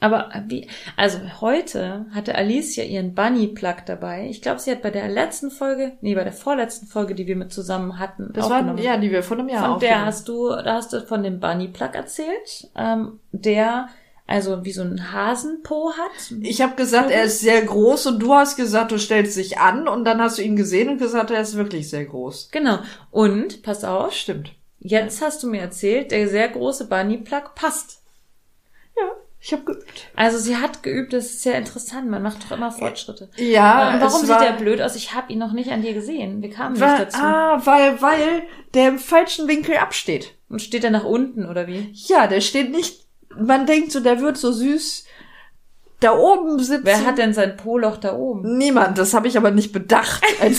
Aber wie, also heute hatte Alicia ihren Bunny Plug dabei. Ich glaube, sie hat bei der letzten Folge, nee, bei der vorletzten Folge, die wir mit zusammen hatten, Das war, ja, die wir vor einem Jahr Von der hast du, da hast du von dem Bunny Plug erzählt, ähm, der also wie so ein Hasenpo hat. Ich habe gesagt, er ist sehr groß und du hast gesagt, du stellst dich an und dann hast du ihn gesehen und gesagt, er ist wirklich sehr groß. Genau. Und, pass auf, Stimmt. jetzt hast du mir erzählt, der sehr große Bunny Plug passt. Ja, ich habe geübt. Also sie hat geübt, das ist sehr interessant, man macht doch immer Fortschritte. Ja, Und warum es sieht war, der blöd aus? Ich habe ihn noch nicht an dir gesehen. Wir kamen Weil, nicht dazu. ah, weil, weil der im falschen Winkel absteht. Und steht er nach unten, oder wie? Ja, der steht nicht. Man denkt so, der wird so süß da oben sitzen. Wer hat denn sein Po-Loch da oben? Niemand. Das habe ich aber nicht bedacht.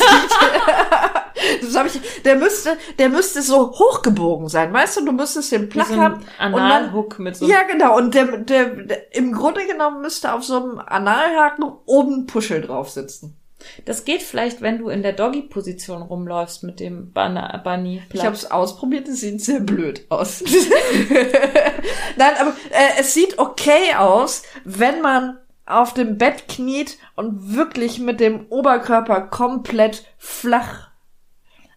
Das habe ich. Der müsste, der müsste so hochgebogen sein. Weißt du, du müsstest den Plug so haben. ein und dann, Analhook mit so ja, genau. Und der, der, der, im Grunde genommen müsste auf so einem Analhaken oben Puschel drauf sitzen. Das geht vielleicht, wenn du in der Doggy-Position rumläufst mit dem Bunny. Ich habe es ausprobiert, es sieht sehr blöd aus. Nein, aber äh, es sieht okay aus, wenn man auf dem Bett kniet und wirklich mit dem Oberkörper komplett flach.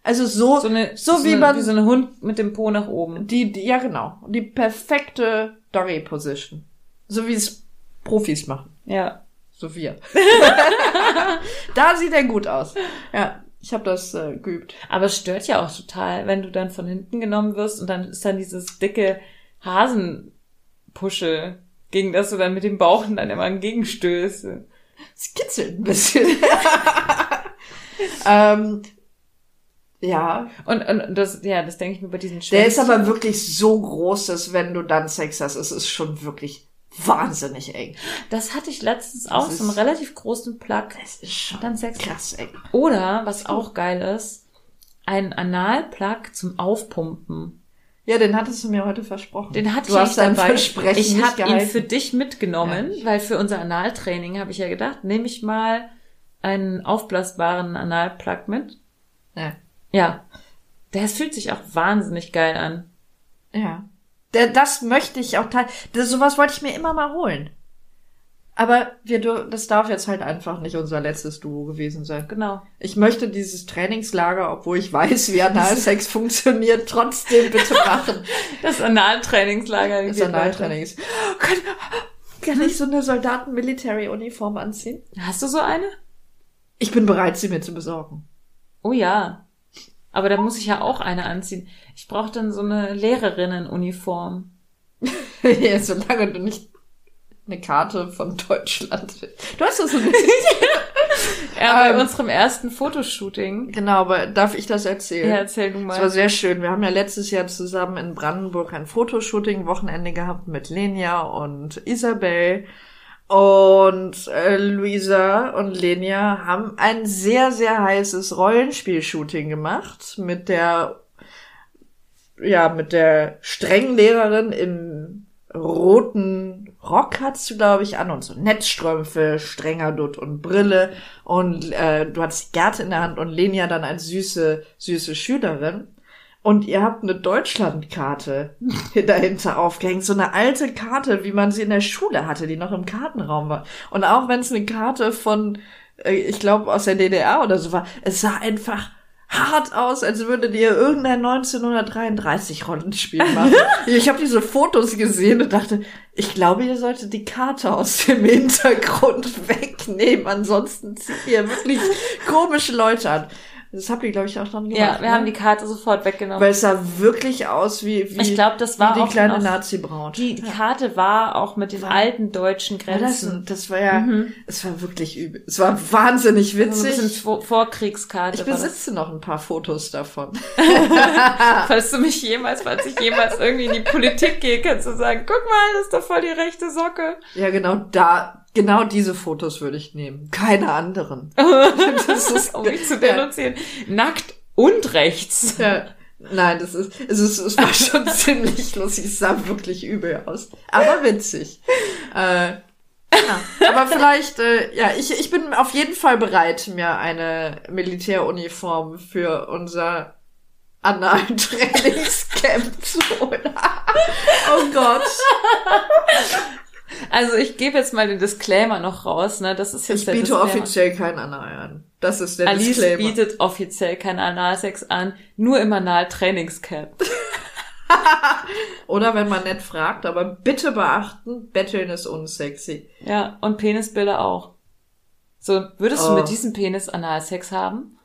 Also so, so eine, so wie eine, man wie so ein Hund mit dem Po nach oben. die, die, ja genau, die perfekte Doggy Position. So wie es Profis machen. Ja. So wir. da sieht er gut aus. Ja. Ich habe das äh, geübt. Aber es stört ja auch total, wenn du dann von hinten genommen wirst und dann ist dann dieses dicke Hasenpuschel, gegen das du dann mit dem Bauch dann immer entgegenstößt. Es kitzelt ein bisschen. ähm, ja. Und, und das, ja, das denke ich mir bei diesen Der ist aber wirklich so groß, dass wenn du dann Sex hast, es ist schon wirklich wahnsinnig eng. Das hatte ich letztens auch, so einen relativ großen Plug. Es ist schon Dann Sex. krass eng. Oder, was auch geil ist, ein Analplug zum Aufpumpen. Ja, den hattest du mir heute versprochen. Den hatte du ich hast dein dabei. Versprechen ich habe ihn für dich mitgenommen, weil für unser Analtraining habe ich ja gedacht, nehme ich mal einen aufblasbaren Analplug mit. Ja. Ja. Der fühlt sich auch wahnsinnig geil an. Ja. Das möchte ich auch teil. Das, sowas wollte ich mir immer mal holen. Aber wir, das darf jetzt halt einfach nicht unser letztes Duo gewesen sein. Genau. Ich möchte dieses Trainingslager, obwohl ich weiß, wie Analsex funktioniert, trotzdem bitte machen. Das Analtrainingslager. Das geht weiter. Analtraining ist. Kann, kann ich so eine Soldaten-Military-Uniform anziehen? Hast du so eine? Ich bin bereit, sie mir zu besorgen. Oh ja. Aber da muss ich ja auch eine anziehen. Ich brauche dann so eine Lehrerinnenuniform. ja, solange du nicht eine Karte von Deutschland. Du hast das so nicht. Ja, bei Ähm. unserem ersten Fotoshooting. genau, aber darf ich das erzählen? Ja, erzähl du Es war mal. sehr schön. Wir haben ja letztes Jahr zusammen in Brandenburg ein Fotoshooting-Wochenende gehabt mit Lenia und Isabel. Und äh, Luisa und Lenia haben ein sehr, sehr heißes Rollenspiel-Shooting gemacht mit der, ja, mit der strengen Lehrerin im roten Rock hattest du, glaube ich, an und so Netzstrümpfe, strenger Dutt und Brille und äh, du hattest die Gerte in der Hand und Lenia dann als süße, süße Schülerin. Und ihr habt eine Deutschlandkarte dahinter aufgehängt. So eine alte Karte, wie man sie in der Schule hatte, die noch im Kartenraum war. Und auch wenn es eine Karte von, äh, ich glaube, aus der DDR oder so war, es sah einfach hart aus, als würdet ihr irgendein 1933 Rollenspiel machen. ich habe diese Fotos gesehen und dachte, ich glaube, ihr solltet die Karte aus dem Hintergrund wegnehmen. Ansonsten zieht ihr wirklich komische Leute an. Das habt ihr, glaube ich, auch dann gemacht. Ja, wir ne? haben die Karte sofort weggenommen. Weil es sah wirklich aus wie, wie, ich glaube, das war wie die kleine Nazi-Braut. Die, die Karte war auch mit den War- alten deutschen ja, das, Grenzen. das war ja, es war wirklich übel. Es war wahnsinnig so ein bisschen witzig. Vor Vorkriegskarte. Ich besitze noch ein paar Fotos davon. Falls du mich jemals, falls ich jemals irgendwie in die Politik gehe, kannst du sagen, guck mal, das ist doch voll die rechte Socke. Ja, genau da, genau diese Fotos würde ich nehmen. Keine anderen. Das ist, um mich zu denunzieren. Nackt und rechts. Ja. Nein, das ist, es ist, es war schon ziemlich lustig. Es sah wirklich übel aus. Aber witzig. Äh, ja. Aber vielleicht, äh, ja, ich, ich bin auf jeden Fall bereit, mir eine Militäruniform für unser analen Trainingscamp zu holen. oh Gott. Also ich gebe jetzt mal den Disclaimer noch raus, ne? Das ist jetzt Ich der biete offiziell kein Anal an. Das ist der Alice Disclaimer. bietet offiziell kein Analsex an, nur im Analtrainingscamp. Oder wenn man nett fragt, aber bitte beachten, Betteln ist unsexy. Ja, und Penisbilder auch. So, würdest Oh. du mit diesem Penis Analsex haben?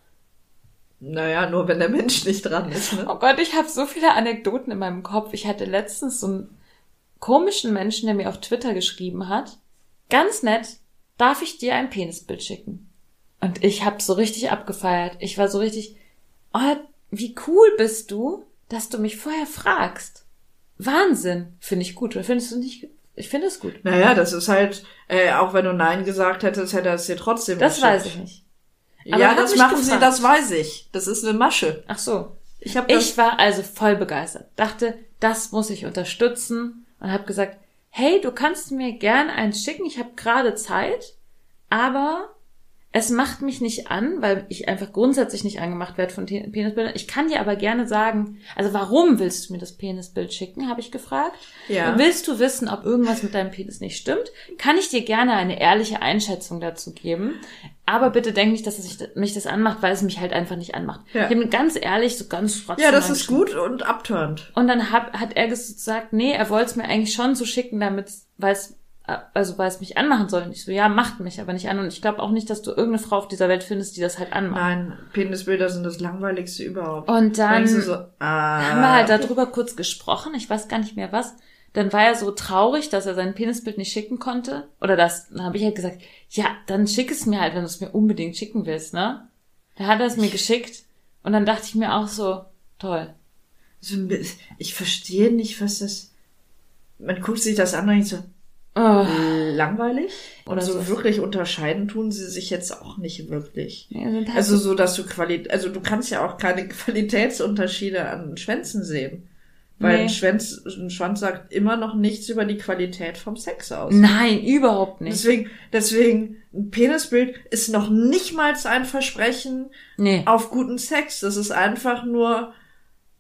Naja, nur wenn der Mensch nicht dran ist, ne? Oh Gott, ich habe so viele Anekdoten in meinem Kopf. Ich hatte letztens so einen komischen Menschen, der mir auf Twitter geschrieben hat. Ganz nett, darf ich dir ein Penisbild schicken? Und ich habe so richtig abgefeiert. Ich war so richtig, oh, wie cool bist du, dass du mich vorher fragst. Wahnsinn. Finde ich gut. Oder findest du nicht? Ich finde es gut. Naja, das ist halt, äh, auch wenn du Nein gesagt hättest, hätte er es dir trotzdem Das geschickt. weiß ich nicht. Aber er Ja, das machen sie, gefragt. das weiß ich. Das ist eine Masche. Ach so. Ich das, Ich war also voll begeistert. Dachte, das muss ich unterstützen und habe gesagt, hey, du kannst mir gern eins schicken, ich habe gerade Zeit, aber es macht mich nicht an, weil ich einfach grundsätzlich nicht angemacht werde von Penisbildern. Ich kann dir aber gerne sagen, also warum willst du mir das Penisbild schicken, habe ich gefragt. Ja. Willst du wissen, ob irgendwas mit deinem Penis nicht stimmt? Kann ich dir gerne eine ehrliche Einschätzung dazu geben. Aber bitte denk nicht, dass es mich das anmacht, weil es mich halt einfach nicht anmacht. Ja. Ich habe ganz ehrlich, so ganz ja, rational das ist gut und abturnt. Und dann hab, hat er gesagt, nee, er wollte es mir eigentlich schon so schicken, damit, weil es also weil es mich anmachen soll. Und ich so, ja, macht mich aber nicht an. Und ich glaube auch nicht, dass du irgendeine Frau auf dieser Welt findest, die das halt anmacht. Nein, Penisbilder sind das langweiligste überhaupt. Und dann so, ah, haben wir halt darüber kurz gesprochen. Ich weiß gar nicht mehr was. Dann war er so traurig, dass er sein Penisbild nicht schicken konnte. Oder das, dann habe ich halt gesagt, ja, dann schick es mir halt, wenn du es mir unbedingt schicken willst, ne? Da hat er es mir geschickt. Und dann dachte ich mir auch so, toll. so ein bi- ich verstehe nicht, was das. Man guckt sich das an und denkt so, Oh, langweilig. Oder Oder so wirklich unterscheiden tun sie sich jetzt auch nicht wirklich. sind halt Also so, dass du Qualität, also du kannst ja auch keine Qualitätsunterschiede an Schwänzen sehen. Weil Nee. ein, Schwanz, ein Schwanz sagt immer noch nichts über die Qualität vom Sex aus. Nein, überhaupt nicht. Deswegen, deswegen, ein Penisbild ist noch nicht mal ein Versprechen Nee, auf guten Sex. Das ist einfach nur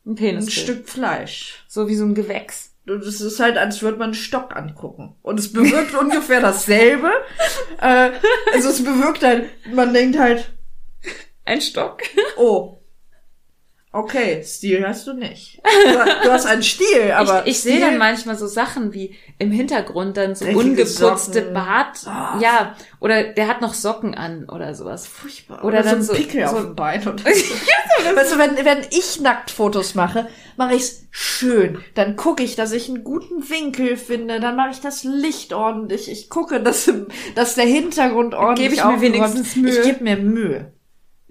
ein ein. Stück Fleisch. So wie so ein Gewächs. Das ist halt, als würde man einen Stock angucken. Und es bewirkt ungefähr dasselbe. Äh, also es bewirkt halt, man denkt halt, Ein Stock. oh, okay, Stil hast du nicht. Du, hast einen Stil, aber ich ich sehe dann manchmal so Sachen wie im Hintergrund dann so ungeputzte Socken. Bart. Ah. Ja, oder der hat noch Socken an oder sowas. Furchtbar. Oder dann so so- ein Pickel so- auf dem Bein. Und weißt du, wenn, wenn ich Nacktfotos mache, mache ich's schön. Dann gucke ich, dass ich einen guten Winkel finde. Dann mache ich das Licht ordentlich. Ich gucke, dass, dass der Hintergrund ordentlich gebe ich mir wenigstens Mühe. Ich gebe mir Mühe.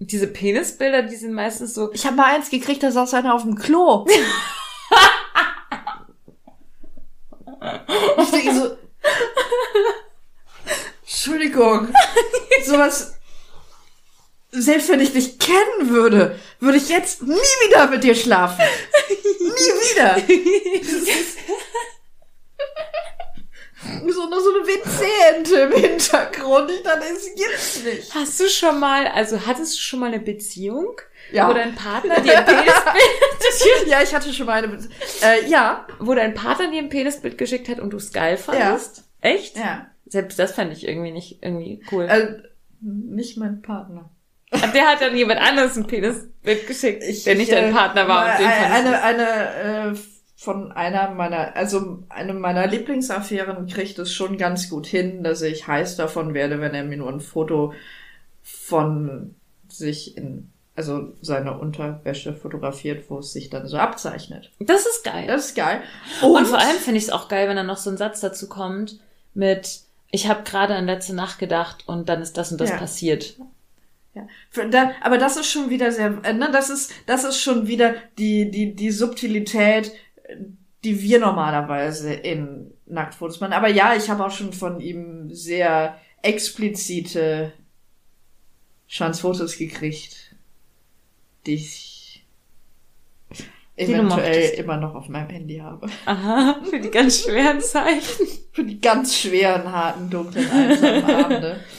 Diese Penisbilder, die sind meistens so. Ich habe mal eins gekriegt, da saß einer auf dem Klo. ich denke so, Entschuldigung, sowas, selbst wenn ich dich kennen würde, würde ich jetzt nie wieder mit dir schlafen. Nie wieder. so nur so eine WC-Ente im Hintergrund. Ich dachte, es gibt's nicht. Hast du schon mal, also hattest du schon mal eine Beziehung, Ja. wo dein Partner dir ein Penisbild, ja, ich hatte schon mal eine. Be äh, ja. wo dein Partner dir ein Penisbild geschickt hat und du es geil fandest? Echt? Ja. Selbst das fand ich irgendwie nicht irgendwie cool. Äh, nicht mein Partner. der hat dann jemand anderes ein Penisbild geschickt, der nicht dein äh, Partner war. und den fandest eine, du- eine, äh, von einer meiner, also eine meiner Lieblingsaffären kriegt es schon ganz gut hin, dass ich heiß davon werde, wenn er mir nur ein Foto von sich in, also seine Unterwäsche fotografiert, wo es sich dann so abzeichnet. das ist geil. Das ist geil. Und, vor allem finde ich es auch geil, wenn dann noch so ein Satz dazu kommt mit ich habe gerade an letzte Nacht gedacht und dann ist das und das Ja. passiert. Ja. Da, aber das ist schon wieder sehr, äh, ne, das ist, das ist schon wieder die, die, die Subtilität, die wir normalerweise in Nacktfotos machen. Aber ja, ich habe auch schon von ihm sehr explizite Schwanzfotos gekriegt, die ich du eventuell immer noch auf meinem Handy habe. Aha, für die ganz schweren Zeiten. Für die ganz schweren, harten, dunklen, einsamen Abende.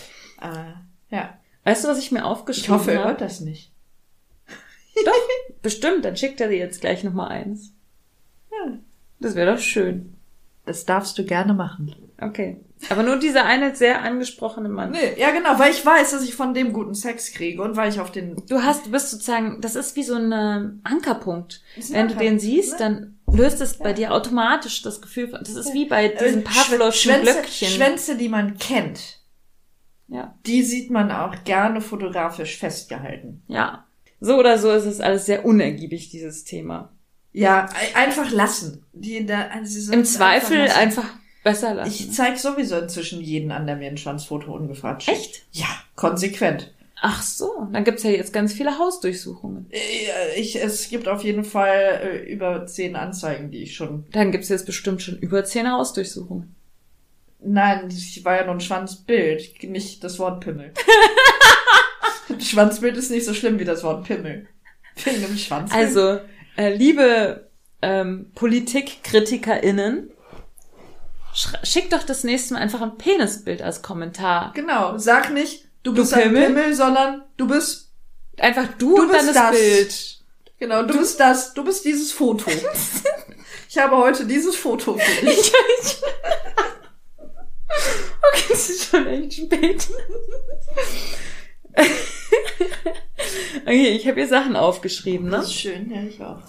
Äh, ja. Weißt du, was ich mir Ich aufgeschrieben hoffe, er habe? hört das nicht. Bestimmt, dann schickt er dir jetzt gleich noch mal Das wäre doch schön. Das darfst du gerne machen. Okay. Aber nur dieser eine sehr angesprochene Mann. Nee, ja genau, weil ich weiß, dass ich von dem guten Sex kriege und weil ich auf den Du hast, du bist sozusagen, das ist wie so ein ähm, Ankerpunkt. ein Wenn du Anker, den siehst, ne? dann löst es bei dir automatisch das Gefühl von, das ist wie bei diesen Äh, Pavlovschen Schwänze, Glöckchen. Schwänze, die man kennt, Ja. die sieht man auch gerne fotografisch festgehalten. Ja. So oder so ist es alles sehr unergiebig, dieses Thema. Ja, einfach lassen. Die da, also Im Zweifel lassen. einfach besser lassen. Ich zeig sowieso inzwischen jeden an, der mir ein Schwanzfoto ungefragt schickt. Echt? Ja, konsequent. Ach so, dann gibt's ja jetzt ganz viele Hausdurchsuchungen. Äh, Ich, es gibt auf jeden Fall äh, über zehn Anzeigen, die ich schon. Dann gibt's jetzt bestimmt schon über zehn Hausdurchsuchungen. Nein, ich war ja nur ein Schwanzbild, nicht das Wort Pimmel. Schwanzbild ist nicht so schlimm wie das Wort Pimmel. Wegen dem Schwanzbild. Also, äh, liebe ähm, PolitikkritikerInnen, sch- schickt doch das nächste Mal einfach ein Penisbild als Kommentar. Genau, sag nicht, du Du bist ein Pimmel? Pimmel, sondern du bist, Einfach du, Du und bist dann das. Bild. genau, du, bist das, du bist dieses Foto. ich habe heute dieses Foto für dich. Okay, es ist schon echt spät. okay, ich habe hier Sachen aufgeschrieben, ne? Das ist schön, ja, ich auch.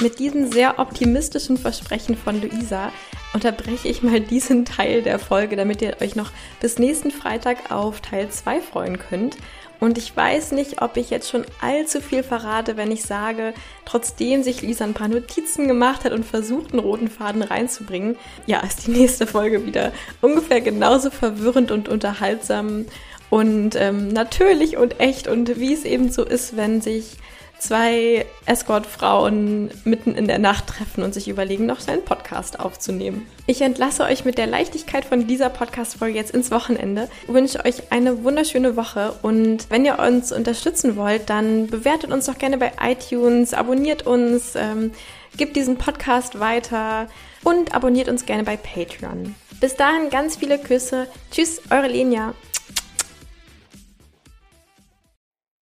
Mit diesen sehr optimistischen Versprechen von Luisa unterbreche ich mal diesen Teil der Folge, damit ihr euch noch bis nächsten Freitag auf Teil 2 freuen könnt. Und ich weiß nicht, ob ich jetzt schon allzu viel verrate, wenn ich sage, trotzdem sich Lisa ein paar Notizen gemacht hat und versucht, einen roten Faden reinzubringen, ja, ist die nächste Folge wieder ungefähr genauso verwirrend und unterhaltsam und ähm, natürlich und echt und wie es eben so ist, wenn sich zwei Escort-Frauen mitten in der Nacht treffen und sich überlegen, noch seinen Podcast aufzunehmen. Ich entlasse euch mit der Leichtigkeit von dieser Podcast-Folge jetzt ins Wochenende, wünsche euch eine wunderschöne Woche und wenn ihr uns unterstützen wollt, dann bewertet uns doch gerne bei iTunes, abonniert uns, ähm, gebt diesen Podcast weiter und abonniert uns gerne bei Patreon. Bis dahin ganz viele Küsse. Tschüss, eure Lenia.